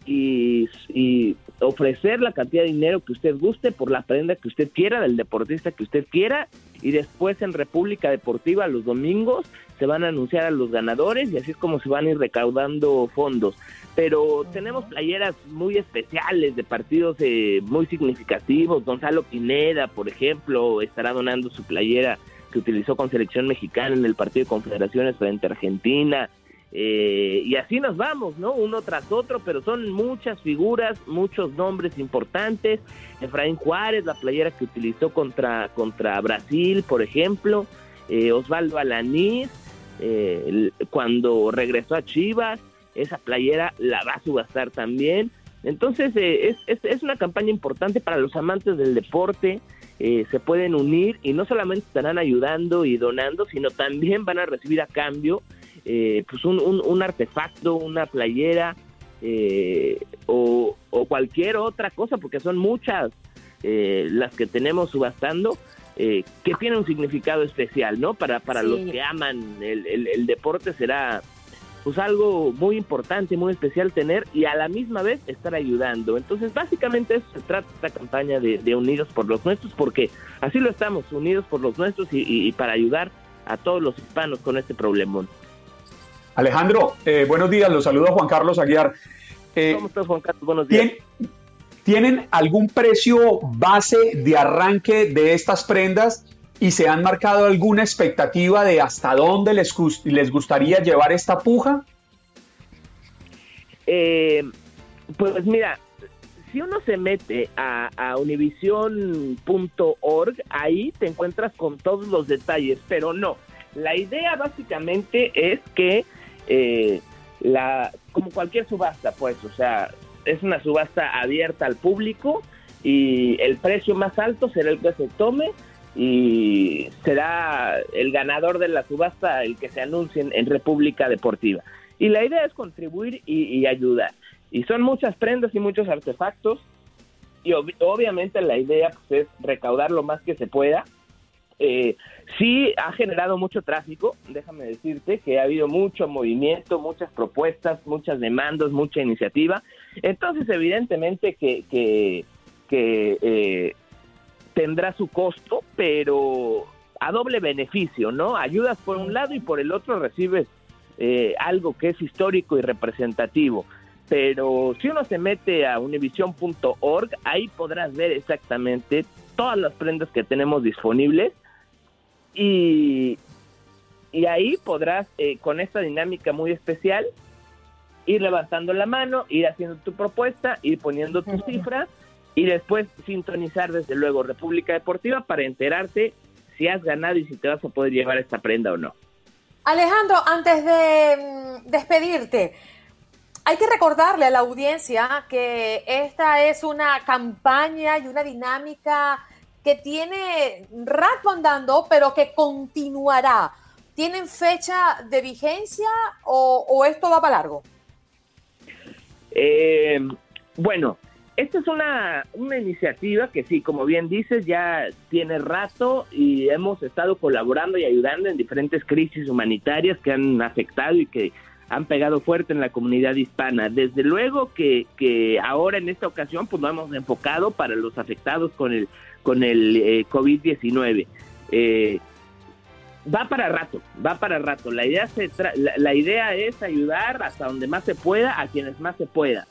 y, y, ofrecer la cantidad de dinero que usted guste por la prenda que usted quiera, del deportista que usted quiera y después en República Deportiva los domingos se van a anunciar a los ganadores y así es como se van a ir recaudando fondos. Pero tenemos playeras muy especiales de partidos eh, muy significativos. Gonzalo Pineda, por ejemplo, estará donando su playera que utilizó con selección mexicana en el partido de confederaciones frente a Argentina. Eh, y así nos vamos, ¿no? Uno tras otro, pero son muchas figuras, muchos nombres importantes. Efraín Juárez, la playera que utilizó contra, contra Brasil, por ejemplo. Eh, Osvaldo Alanís, eh, cuando regresó a Chivas, esa playera la va a subastar también. Entonces eh, es, es, una campaña importante para los amantes del deporte, eh, se pueden unir y no solamente estarán ayudando y donando, sino también van a recibir a cambio pues un, un, artefacto, una playera o, o, cualquier otra cosa, porque son muchas las que tenemos subastando eh, que tiene un significado especial, ¿no? Para, para los que aman el, el, deporte será pues algo muy importante, muy especial tener y a la misma vez estar ayudando. Entonces, básicamente eso se trata esta campaña de, Unidos por los Nuestros, porque así lo estamos, unidos por los nuestros y, para ayudar a todos los hispanos con este problemón. Alejandro, eh, buenos días, los saludo Juan Carlos Aguiar. Eh, ¿Cómo estás, Juan Carlos? Buenos días. ¿Tienen algún precio base de arranque de estas prendas y se han marcado alguna expectativa de hasta dónde les, les gustaría llevar esta puja? Eh, pues mira, si uno se mete a, a univision.org, ahí te encuentras con todos los detalles, pero no. La idea básicamente es que, eh, la, como cualquier subasta, pues, o sea, es una subasta abierta al público y el precio más alto será el que se tome y será el ganador de la subasta el que se anuncie en, República Deportiva. Y la idea es contribuir y, ayudar. Y son muchas prendas y muchos artefactos y obviamente la idea pues, es recaudar lo más que se pueda Eh, sí ha generado mucho tráfico, déjame decirte que ha habido mucho movimiento, muchas propuestas, muchas demandas, mucha iniciativa. Entonces, evidentemente que, que, eh, tendrá su costo, pero a doble beneficio, ¿no? Ayudas por un lado y por el otro recibes eh, algo que es histórico y representativo. Pero si uno se mete a univision.org, ahí podrás ver exactamente todas las prendas que tenemos disponibles y, y ahí podrás, eh, con esta dinámica muy especial, ir levantando la mano, ir haciendo tu propuesta, ir poniendo tu cifra y después sintonizar desde luego República Deportiva para enterarte si has ganado y si te vas a poder llevar esta prenda o no. Alejandro, antes de mm, despedirte, hay que recordarle a la audiencia que esta es una campaña y una dinámica que tiene rato andando, pero que continuará. ¿Tienen fecha de vigencia o, esto va para largo? Eh, bueno, esta es una, una iniciativa que sí, como bien dices, ya tiene rato y hemos estado colaborando y ayudando en diferentes crisis humanitarias que han afectado y que han pegado fuerte en la comunidad hispana. Desde luego que, que ahora en esta ocasión pues lo hemos enfocado para los afectados con el con el eh, COVID-19. Eh, va para rato, va para rato. La idea, se la, idea es ayudar hasta donde más se pueda a quienes más se pueda.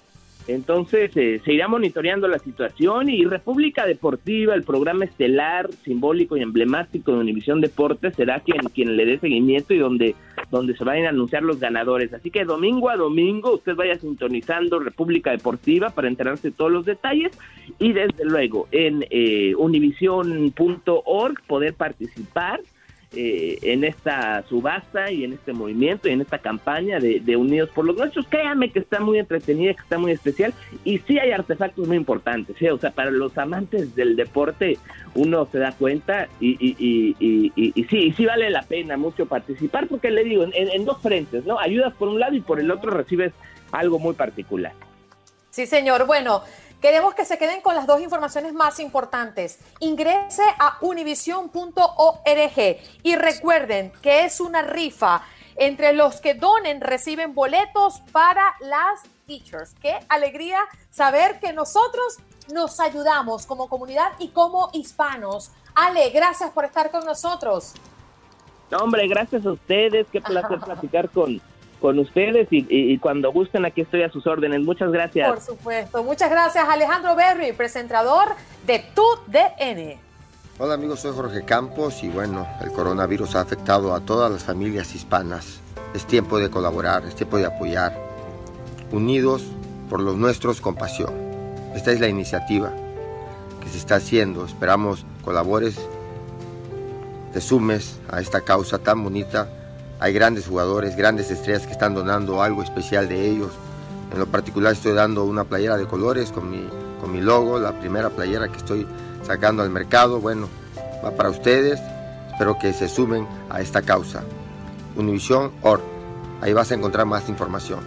Entonces eh, se irá monitoreando la situación y República Deportiva, el programa estelar, simbólico y emblemático de Univisión Deportes, será quien, quien le dé seguimiento y donde, donde se vayan a anunciar los ganadores. Así que domingo a domingo usted vaya sintonizando República Deportiva para enterarse de todos los detalles y desde luego en eh, univision.org poder participar eh, en esta subasta y en este movimiento y en esta campaña de, Unidos por los Nuestros. Créanme que está muy entretenida, que está muy especial y sí hay artefactos muy importantes. ¿eh? O sea, para los amantes del deporte uno se da cuenta y, y, y, sí, sí vale la pena mucho participar porque le digo, en, en dos frentes, ¿no? Ayudas por un lado y por el otro recibes algo muy particular. Sí, señor. Bueno, Queremos que se queden con las dos informaciones más importantes. Ingrese a univision.org y recuerden que es una rifa. Entre los que donen reciben boletos para las teachers. Qué alegría saber que nosotros nos ayudamos como comunidad y como hispanos. Ale, gracias por estar con nosotros. hombre, gracias a ustedes. Qué placer platicar con, con ustedes y, cuando gusten aquí estoy a sus órdenes. Muchas gracias. Por supuesto. Muchas gracias Alejandro Berry, presentador de Tu DN. Hola amigos, soy Jorge Campos y bueno, el coronavirus ha afectado a todas las familias hispanas. Es tiempo de colaborar, es tiempo de apoyar. Unidos por los nuestros con pasión. Esta es la iniciativa que se está haciendo. Esperamos colabores, te sumes a esta causa tan bonita hay grandes jugadores, grandes estrellas que están donando algo especial de ellos. En lo particular estoy dando una playera de colores con mi, con mi logo, la primera playera que estoy sacando al mercado. Bueno, va para ustedes. Espero que se sumen a esta causa. Univision Org. Ahí vas a encontrar más información.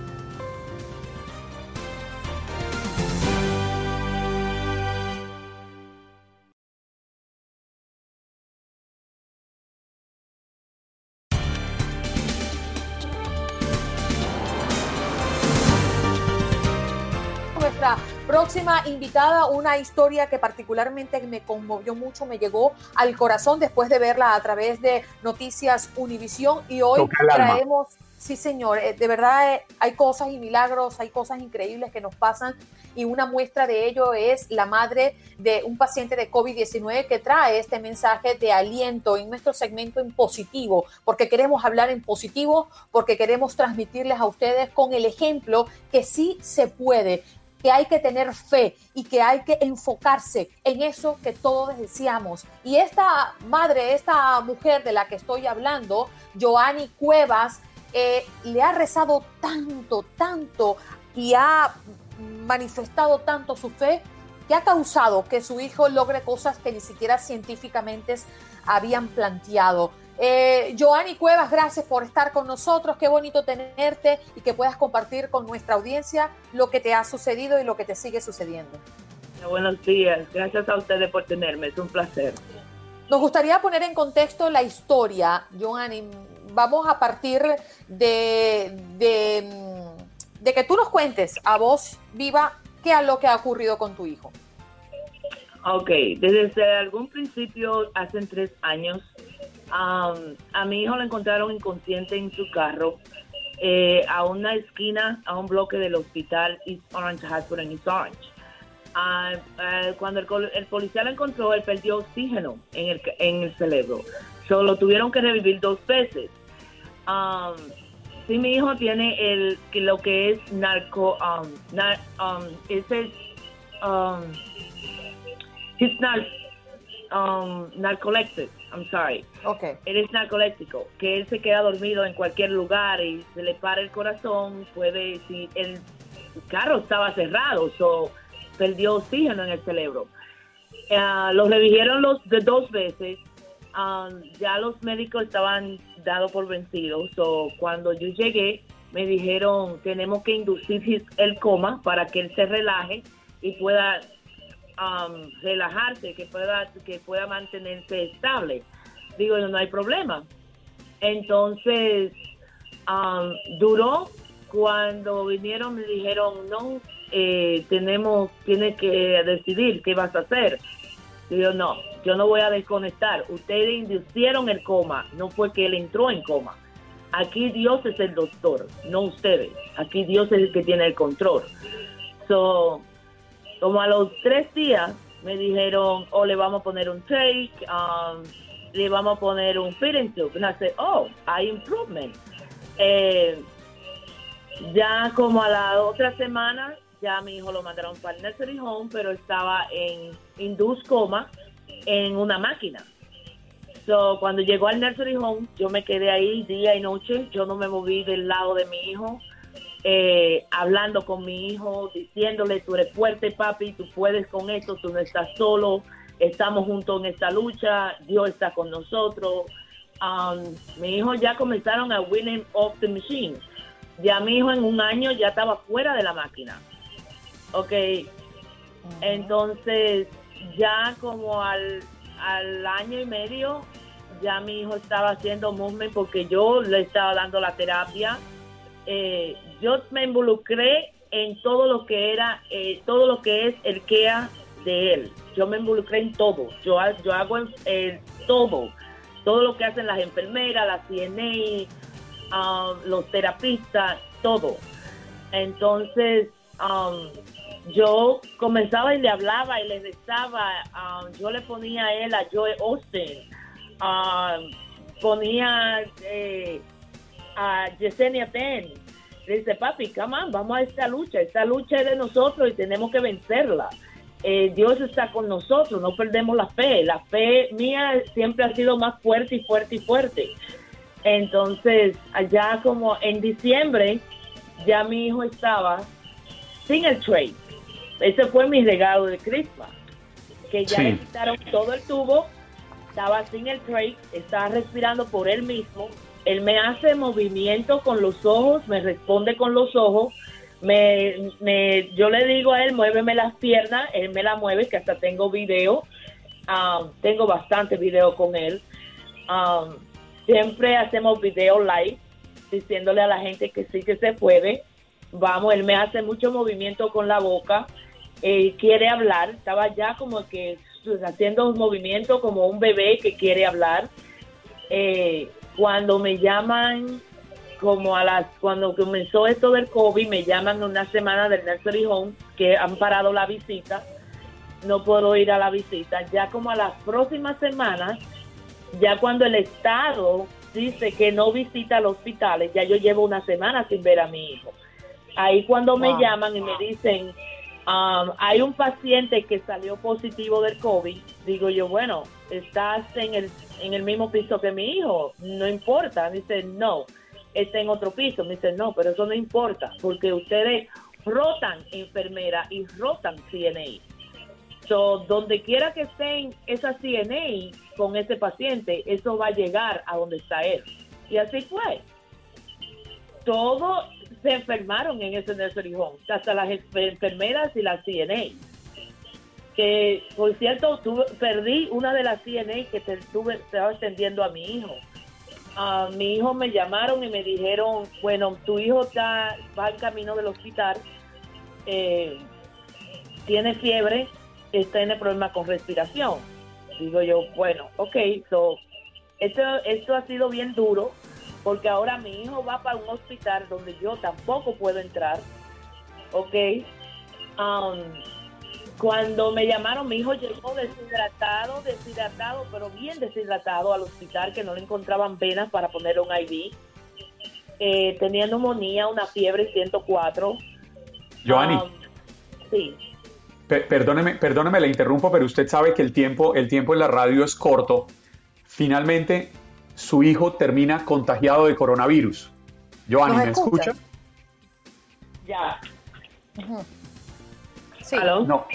Invitada, una historia que particularmente me conmovió mucho, me llegó al corazón después de verla a través de Noticias Univisión y hoy traemos, sí señor, eh, de verdad eh, hay cosas y milagros, hay cosas increíbles que nos pasan y una muestra de ello es la madre de un paciente de COVID-19 que trae este mensaje de aliento en nuestro segmento en positivo, porque queremos hablar en positivo, porque queremos transmitirles a ustedes con el ejemplo que sí se puede que hay que tener fe y que hay que enfocarse en eso que todos deseamos. Y esta madre, esta mujer de la que estoy hablando, Joanny Cuevas, eh, le ha rezado tanto, tanto y ha manifestado tanto su fe que ha causado que su hijo logre cosas que ni siquiera científicamente habían planteado. Eh, Joanny Cuevas, gracias por estar con nosotros. Qué bonito tenerte y que puedas compartir con nuestra audiencia lo que te ha sucedido y lo que te sigue sucediendo. Buenos días, gracias a ustedes por tenerme, es un placer. nos gustaría poner en contexto la historia, Joanny. Vamos a partir de, de, que tú nos cuentes a voz viva qué es lo que ha ocurrido con tu hijo. Ok, desde algún principio, hace tres años, a mi hijo lo encontraron inconsciente en su carro eh, a una esquina, a un bloque del hospital East Orange Hospital en East Orange. Ah, ah, cuando el, policía lo encontró, él perdió oxígeno en el, en el cerebro. Solo tuvieron que revivir dos veces. Um, sí, mi hijo tiene el lo que es narco, um, um, ese, um, he's um, I'm sorry. Okay. Él es narcoléctico, que él se queda dormido en cualquier lugar y se le para el corazón, puede, si el carro estaba cerrado, so perdió oxígeno en el cerebro. Uh, lo revivieron los de dos veces. Um, ya los médicos estaban dados por vencidos. So, cuando yo llegué, me dijeron tenemos que inducir el coma para que él se relaje y pueda um, relajarse, que pueda que pueda mantenerse estable. Digo, no hay problema. Entonces, um, duró cuando vinieron me dijeron no eh, tenemos, tiene que decidir qué vas a hacer. yo no, yo no voy a desconectar. Ustedes inducieron el coma, no fue que él entró en coma. Aquí Dios es el doctor, no ustedes. Aquí Dios es el que tiene el control. So, como a los tres días me dijeron, oh, le vamos a poner un take, um, le vamos a poner un feeding tube. Y I oh, hay improvement. Eh, ya como a la otra semana ya mi hijo lo mandaron para el nursery home, pero estaba en induced coma en una máquina. So, cuando llegó al nursery home, yo me quedé ahí día y noche, yo no me moví del lado de mi hijo, eh, hablando con mi hijo, diciéndole, tú eres fuerte, papi, tú puedes con esto, tú no estás solo, estamos juntos en esta lucha, Dios está con nosotros. Um, mi hijo ya comenzaron a winning off the machine. Ya mi hijo en un año ya estaba fuera de la máquina. Ok, entonces ya como al, año y medio, ya mi hijo estaba haciendo movement porque yo le estaba dando la terapia. Eh, yo me involucré en todo lo que era, eh, todo lo que es el KEA de él. Yo me involucré en todo. Yo, yo hago eh, todo. Todo lo que hacen las enfermeras, las CNA, um, los terapistas, todo. Entonces, um, yo comenzaba y le hablaba y le rezaba. Um, yo le ponía a él a Joe Austin. Um, ponía eh, a Yesenia Ten. Le dice, papi, come on, vamos a esta lucha. Esta lucha es de nosotros y tenemos que vencerla. Eh, Dios está con nosotros, no perdemos la fe. La fe mía siempre ha sido más fuerte y fuerte y fuerte. Entonces, allá como en diciembre, ya mi hijo estaba sin el trade ese fue mi regalo de Christmas. Que ya le quitaron todo el tubo, estaba sin el tray, estaba respirando por él mismo. Él me hace movimiento con los ojos, me responde con los ojos. Me, me, yo le digo a él, muéveme las piernas, él me la mueve, que hasta tengo video. Um, tengo bastante video con él. Um, siempre hacemos video live, diciéndole a la gente que sí que se puede. Vamos, él me hace mucho movimiento con la boca eh, quiere hablar, estaba ya como que pues, haciendo un movimiento como un bebé que quiere hablar. Eh, cuando me llaman, como a las, cuando comenzó esto del COVID, me llaman una semana del nursery home que han parado la visita, no puedo ir a la visita. Ya como a las próximas semanas, ya cuando el Estado dice que no visita los hospitales, ya yo llevo una semana sin ver a mi hijo. Ahí cuando me llaman y me dicen, Um, hay un paciente que salió positivo del COVID. Digo yo, bueno, estás en el, en el mismo piso que mi hijo, no importa. Dice, no, está en otro piso. Me dice, no, pero eso no importa, porque ustedes rotan enfermera y rotan CNA. So, donde quiera que estén esa CNA con ese paciente, eso va a llegar a donde está él. Y así fue. Todo se enfermaron en ese nursery home, hasta las enfermeras y las CNA. que por cierto perdí una de las CNA que te, estaba atendiendo a mi hijo. A mi hijo me llamaron y me dijeron, bueno, tu hijo está, va en camino del hospital, eh, tiene fiebre, está en el problema con respiración. Digo yo, bueno, ok, so, esto, esto ha sido bien duro porque ahora mi hijo va para un hospital donde yo tampoco puedo entrar, ok. Um, cuando me llamaron, mi hijo llegó deshidratado, deshidratado, pero bien deshidratado al hospital, que no le encontraban venas para poner un IV. Eh, tenía neumonía, una fiebre 104. Joanny. Um, sí. perdóneme, perdóneme, le interrumpo, pero usted sabe que el tiempo, el tiempo en la radio es corto. Finalmente, su hijo termina contagiado de coronavirus. Joanny, ¿me escucha? Ya. Sí. No.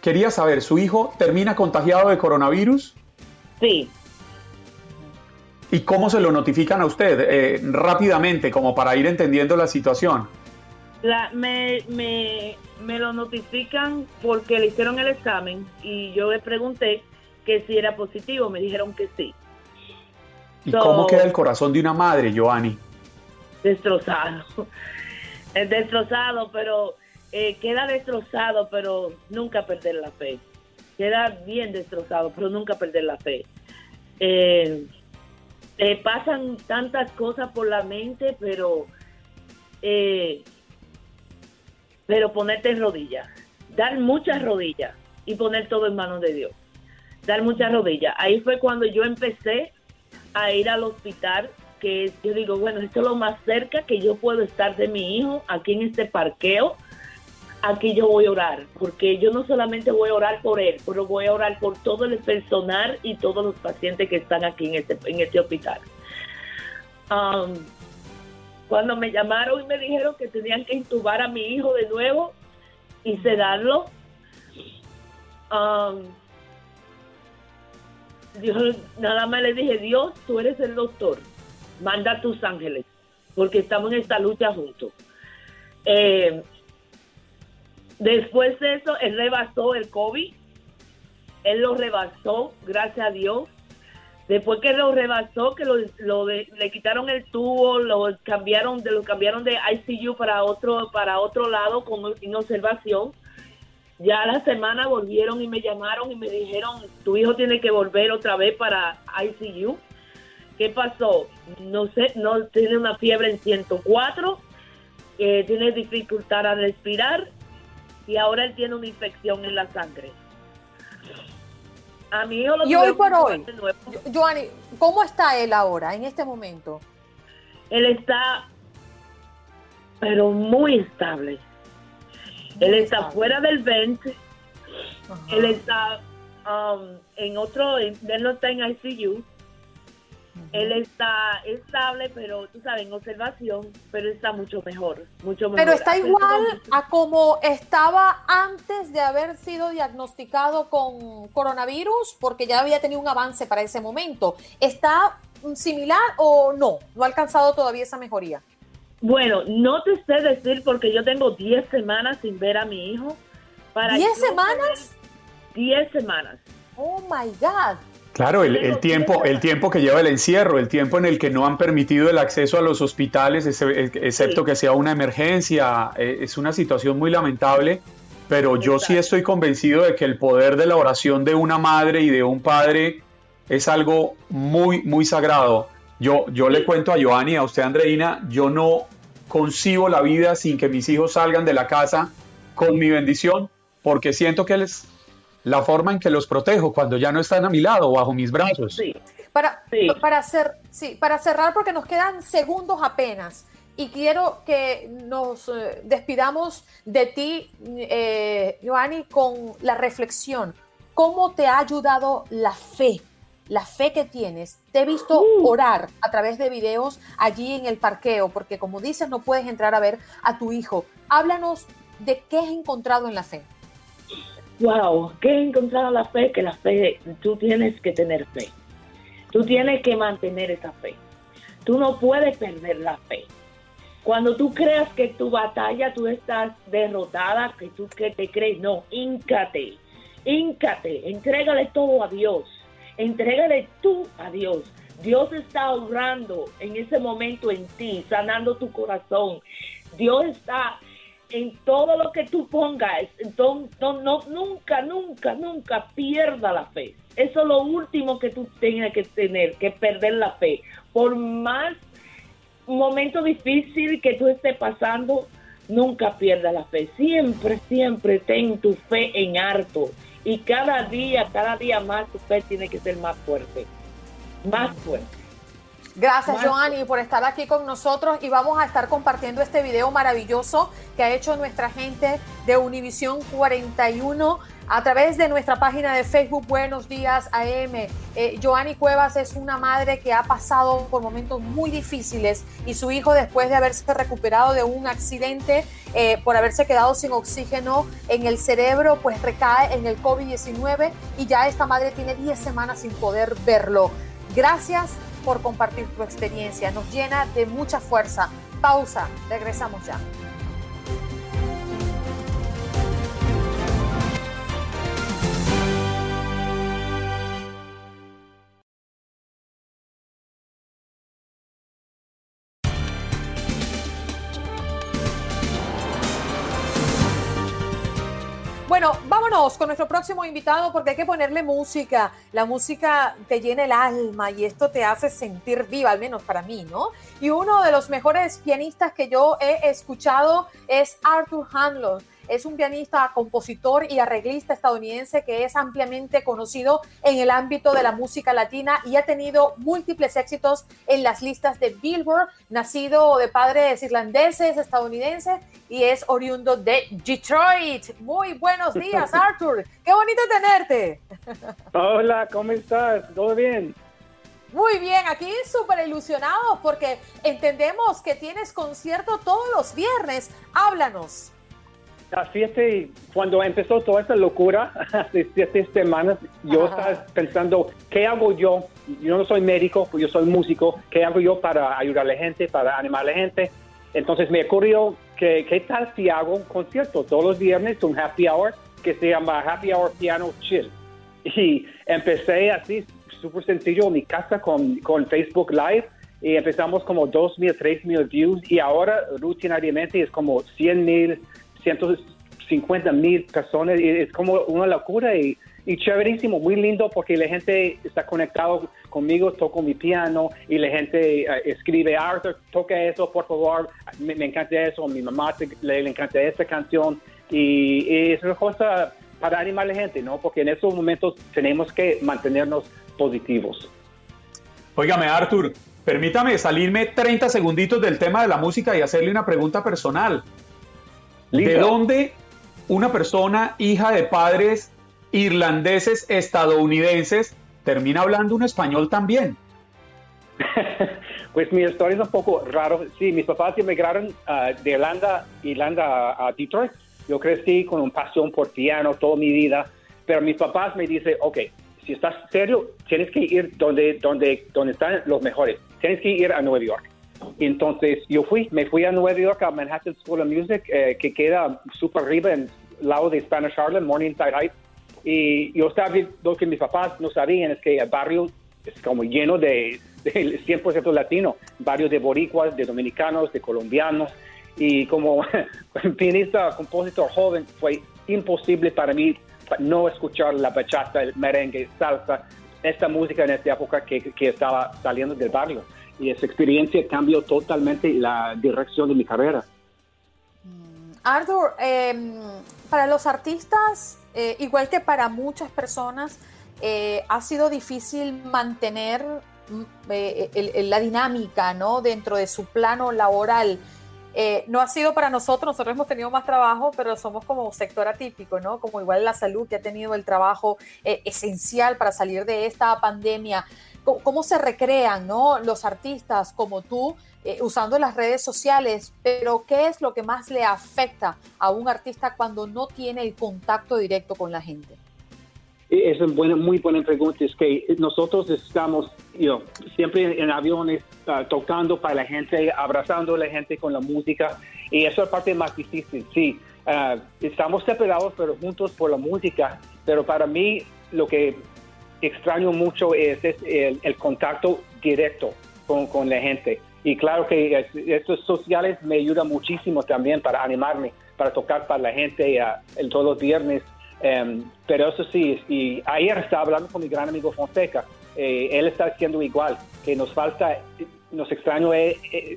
Quería saber, ¿su hijo termina contagiado de coronavirus? Sí. ¿Y cómo se lo notifican a usted? Eh, rápidamente, como para ir entendiendo la situación. me, me, me, lo notifican porque le hicieron el examen y yo le pregunté que si era positivo, me dijeron que sí. ¿Y cómo queda el corazón de una madre, Giovanni? Destrozado. Es destrozado, pero eh, queda destrozado, pero nunca perder la fe. Queda bien destrozado, pero nunca perder la fe. Eh, eh, pasan tantas cosas por la mente, pero pero ponerte en rodillas, dar muchas rodillas y poner todo en manos de Dios. Dar muchas rodillas. Ahí fue cuando yo empecé a ir al hospital, que yo digo, bueno, esto es lo más cerca que yo puedo estar de mi hijo aquí en este parqueo aquí yo voy a orar, porque yo no solamente voy a orar por él, pero voy a orar por todo el personal y todos los pacientes que están aquí en este, en este hospital. Um, cuando me llamaron y me dijeron que tenían que intubar a mi hijo de nuevo y sedarlo, um, nada más le dije, Dios, tú eres el doctor, manda a tus ángeles, porque estamos en esta lucha juntos. Eh, Después de eso, él rebasó el COVID. Él lo rebasó, gracias a Dios. Después que lo rebasó, que lo, le quitaron el tubo, lo cambiaron de lo cambiaron de ICU para otro para otro lado con sin observación. Ya la semana volvieron y me llamaron y me dijeron, tu hijo tiene que volver otra vez para ICU. ¿Qué pasó? No sé, no tiene una fiebre en 104, eh, tiene dificultad a respirar y ahora él tiene una infección en la sangre. A mí lo Y hoy por hoy, Joanny, ¿cómo está él ahora, en este momento? Él está, pero muy estable. Él está fuera del vent. Él está um, en otro, él no está en ICU. Él está estable, pero tú sabes, en observación, pero está mucho mejor, mucho mejor. Pero está igual a como estaba antes de haber sido diagnosticado con coronavirus, porque ya había tenido un avance para ese momento. ¿Está similar o no? ¿No ha alcanzado todavía esa mejoría? Bueno, no te sé decir porque yo tengo 10 semanas sin ver a mi hijo. Para ¿10 semanas? 10 semanas. Oh my God. Claro, el, tiempo, el tiempo que lleva el encierro, el tiempo en el que no han permitido el acceso a los hospitales, excepto que sea una emergencia, eh, es una situación muy lamentable, pero yo sí estoy convencido de que el poder de la oración de una madre y de un padre es algo muy, muy sagrado. Yo, yo le cuento a Joanny, a usted Andreina, yo no concibo la vida sin que mis hijos salgan de la casa con mi bendición, porque siento que les la forma en que los protejo cuando ya no están a mi lado, bajo mis brazos. Sí. Para, Para, hacer, sí, para cerrar, porque nos quedan segundos apenas, y quiero que nos eh, despidamos de ti, eh, Joanny, con la reflexión. ¿Cómo te ha ayudado la fe? La fe que tienes. Te he visto uh. orar a través de videos allí en el parqueo, porque como dices, no puedes entrar a ver a tu hijo. Háblanos de qué has encontrado en la fe wow, ¿qué he encontrado la fe? Que la fe, tú tienes que tener fe. Tú tienes que mantener esa fe. Tú no puedes perder la fe. Cuando tú creas que tu batalla tú estás derrotada, que tú que te crees, no, íncate, íncate, entrégale todo a Dios, entrégale tú a Dios. Dios está obrando en ese momento en ti, sanando tu corazón. Dios está en todo lo que tú pongas. Entonces, no, no, nunca, nunca, nunca pierda la fe. Eso es lo último que tú tienes que tener, que perder la fe. Por más momento difícil que tú estés pasando, nunca pierda la fe. Siempre, siempre ten tu fe en harto. Y cada día, cada día más tu fe tiene que ser más fuerte más fuerte. Gracias, Joanny, por estar aquí con nosotros y vamos a estar compartiendo este video maravilloso que ha hecho nuestra gente de Univisión 41 a través de nuestra página de Facebook Buenos Días AM. Eh, Joanny Cuevas es una madre que ha pasado por momentos muy difíciles y su hijo después de haberse recuperado de un accidente eh, por haberse quedado sin oxígeno en el cerebro, pues recae en el COVID-19 y ya esta madre tiene 10 semanas sin poder verlo. Gracias por compartir tu experiencia, nos llena de mucha fuerza. Pausa, regresamos ya. Con nuestro próximo invitado porque hay que ponerle música. La música te llena el alma y esto te hace sentir viva, al menos para mí, ¿no? Y uno de los mejores pianistas que yo he escuchado es Arthur Hanlon es un pianista, compositor y arreglista estadounidense que es ampliamente conocido en el ámbito de la música latina y ha tenido múltiples éxitos en las listas de Billboard, nacido de padres irlandeses, estadounidenses y es oriundo de Detroit. Muy buenos días, Arthur. Qué bonito tenerte. Hola, ¿cómo estás? ¿Todo bien? Muy bien, aquí súper ilusionados porque entendemos que tienes concierto todos los viernes. Háblanos. Así es, cuando empezó toda esta locura, hace siete semanas, yo estaba pensando, ¿qué hago yo? Yo no soy médico, yo soy músico, ¿qué hago yo para ayudar a la gente, para animar a la gente? Entonces me ocurrió que, ¿qué tal si hago un concierto todos los viernes, un happy hour, que se llama Happy Hour Piano Chill? Y empecé así, súper sencillo, en mi casa con, con Facebook Live, y empezamos como 2.000, 3.000 views, y ahora rutinariamente es como 100.000 150 mil personas. Y es como una locura y, chéverísimo, muy lindo porque la gente está conectado conmigo, toco mi piano y la gente eh, escribe, Arthur, toca eso, por favor, me, encanta eso, mi mamá le, encanta esta canción y, es una cosa para animar a la gente, ¿no? Porque en esos momentos tenemos que mantenernos positivos. Óigame, Arthur, permítame salirme 30 segunditos del tema de la música y hacerle una pregunta personal. ¿De dónde una persona hija de padres irlandeses estadounidenses termina hablando un español también? pues mi historia es un poco raro. Sí, mis papás emigraron uh, de Irlanda, Irlanda a Detroit. Yo crecí con una pasión por piano toda mi vida, pero mis papás me dicen, ok, si estás serio, tienes que ir donde, donde, donde están los mejores. Tienes que ir a Nueva York. Entonces yo fui, me fui a Nueva York a Manhattan School of Music, eh, que queda súper arriba en el lado de Spanish Harlem, Morningside Heights. Y yo estaba lo que mis papás no sabían es que el barrio es como lleno de, de 100% latino, barrios de boricuas, de dominicanos, de colombianos. Y como pianista, compositor joven, fue imposible para mí no escuchar la bachata, el merengue, salsa, esta música en esta época que, que estaba saliendo del barrio y esa experiencia cambió totalmente la dirección de mi carrera. Mm, Arthur, em, para los artistas, eh, igual que para muchas personas, eh, ha sido difícil mantener mm, eh, la dinámica ¿no? dentro de su plano laboral. no ha sido para nosotros, nosotros hemos tenido más trabajo, pero somos como sector atípico, ¿no? Como igual la salud que ha tenido el trabajo esencial para salir de esta pandemia cómo se recrean ¿no? los artistas como tú eh, usando las redes sociales, pero ¿qué es lo que más le afecta a un artista cuando no tiene el contacto directo con la gente? es una buena, muy buena pregunta. Es que nosotros estamos siempre en aviones ah, tocando para la gente, abrazando a la gente con la música. Y eso es la parte más difícil. Sí, ah, estamos separados, pero juntos por la música. Pero para mí, lo que extraño mucho es, el, contacto directo con, con, la gente. Y claro que estos sociales me ayudan muchísimo también para animarme, para tocar para la gente uh, todos los viernes. Em, pero eso sí, y ayer estaba hablando con mi gran amigo Fonseca. Eh, él está haciendo igual, que nos falta, nos extraño, eh,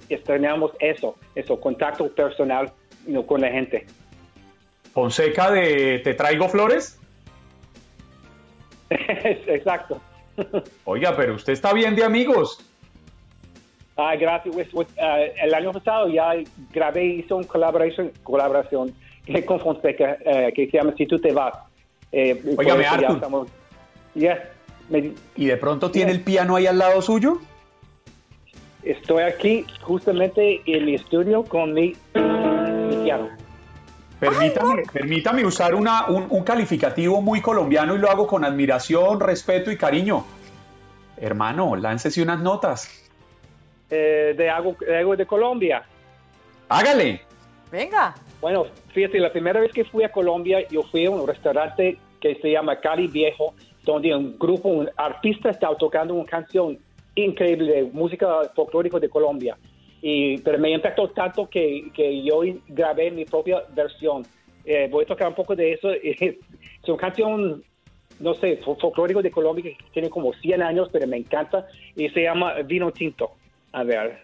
extrañamos eso, eso, contacto personal con la gente. Fonseca de Te Traigo Flores. Exacto. Oiga, pero usted está bien de amigos. Ah, gracias. Pues, pues, ah, el año pasado ya grabé, hice una colaboración, colaboración con Fonseca eh, que se llama Si tú te vas. Eh, Oígame, Arthur. ¿Y de pronto tiene el piano ahí al lado suyo? Estoy aquí justamente en mi estudio con mi, piano. Permítame, permítame usar una, un, calificativo muy colombiano y lo hago con admiración, respeto y cariño. Hermano, láncese unas notas. Eh, de, algo, de de Colombia. Hágale. Venga. Bueno, fíjate, la primera vez que fui a Colombia, yo fui a un restaurante que se llama Cali Viejo, donde un grupo, un artista estaba tocando una canción increíble de música folclórica de Colombia. Y, pero me impactó tanto que, que yo grabé mi propia versión. Eh, voy a tocar un poco de eso. es una canción, no sé, folclórico de Colombia que tiene como 100 años, pero me encanta. Y se llama Vino Tinto. A ver.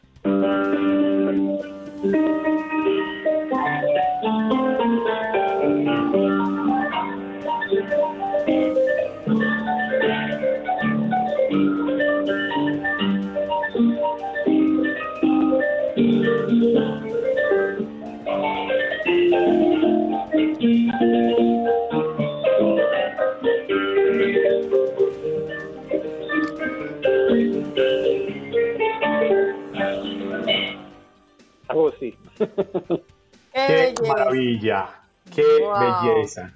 ¡Qué, maravilla! ¡Qué belleza!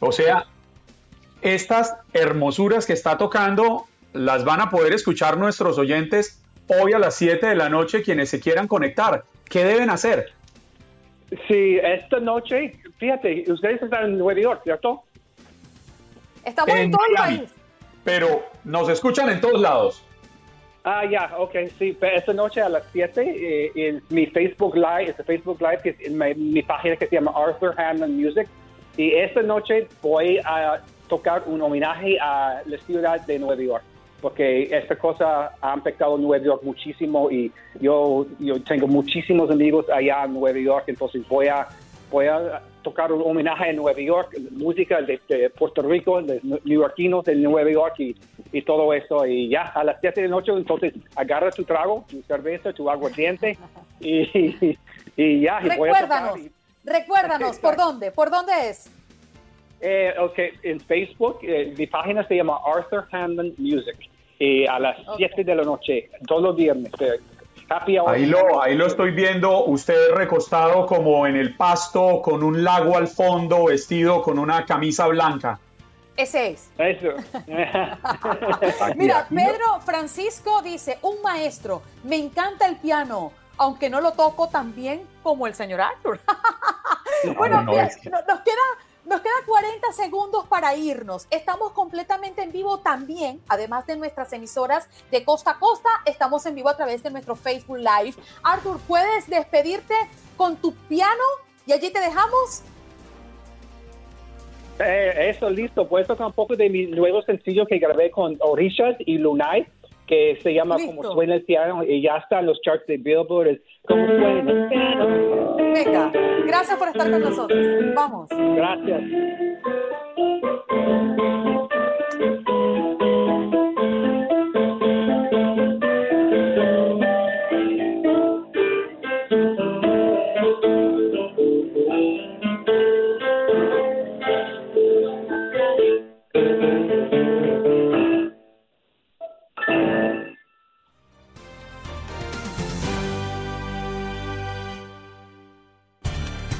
O sea, estas hermosuras que está tocando las van a poder escuchar nuestros oyentes hoy a las 7 de la noche quienes se quieran conectar. ¿Qué deben hacer? Sí, esta noche, fíjate, ustedes están en Nueva York, ¿cierto? Estamos en, todo el país. Pero nos escuchan en todos lados. Ah, ya, ok, sí. Esta noche a las 7 eh, mi Facebook Live, este Facebook Live, que es en mi, página que se llama Arthur Hammond Music. Y esta noche voy a tocar un homenaje a la ciudad de Nueva York, porque esta cosa ha afectado a Nueva York muchísimo y yo, yo tengo muchísimos amigos allá en Nueva York, entonces voy a, voy a tocar un homenaje en Nueva York, música de, Puerto Rico, de neoyorquinos de Nueva York y, y, todo eso. Y ya a las 7 de la noche, entonces agarra tu trago, tu cerveza, tu aguardiente y, y, ya. Recuérdanos, recuérdanos, ¿por dónde? ¿Por dónde es? Eh, ok, en Facebook, eh, mi página se llama Arthur Hammond Music. Y a las 7 de la noche, todos los viernes. Eh, Ahí lo, ahí lo estoy viendo, usted recostado como en el pasto, con un lago al fondo, vestido con una camisa blanca. Ese es. Eso. Mira, Pedro Francisco dice, un maestro, me encanta el piano, aunque no lo toco tan bien como el señor Arthur. bueno, nos queda nos queda 40 segundos para irnos. Estamos completamente en vivo también, además de nuestras emisoras de costa a costa, estamos en vivo a través de nuestro Facebook Live. Arthur, ¿puedes despedirte con tu piano y allí te dejamos? Eh, eso, listo. Tocar un poco de mi nuevo sencillo que grabé con Orishas y Lunay, que se llama Como suena el piano y ya está en los charts de Billboard. Como suena el piano. Venga, gracias por estar con nosotros. Vamos. Gracias.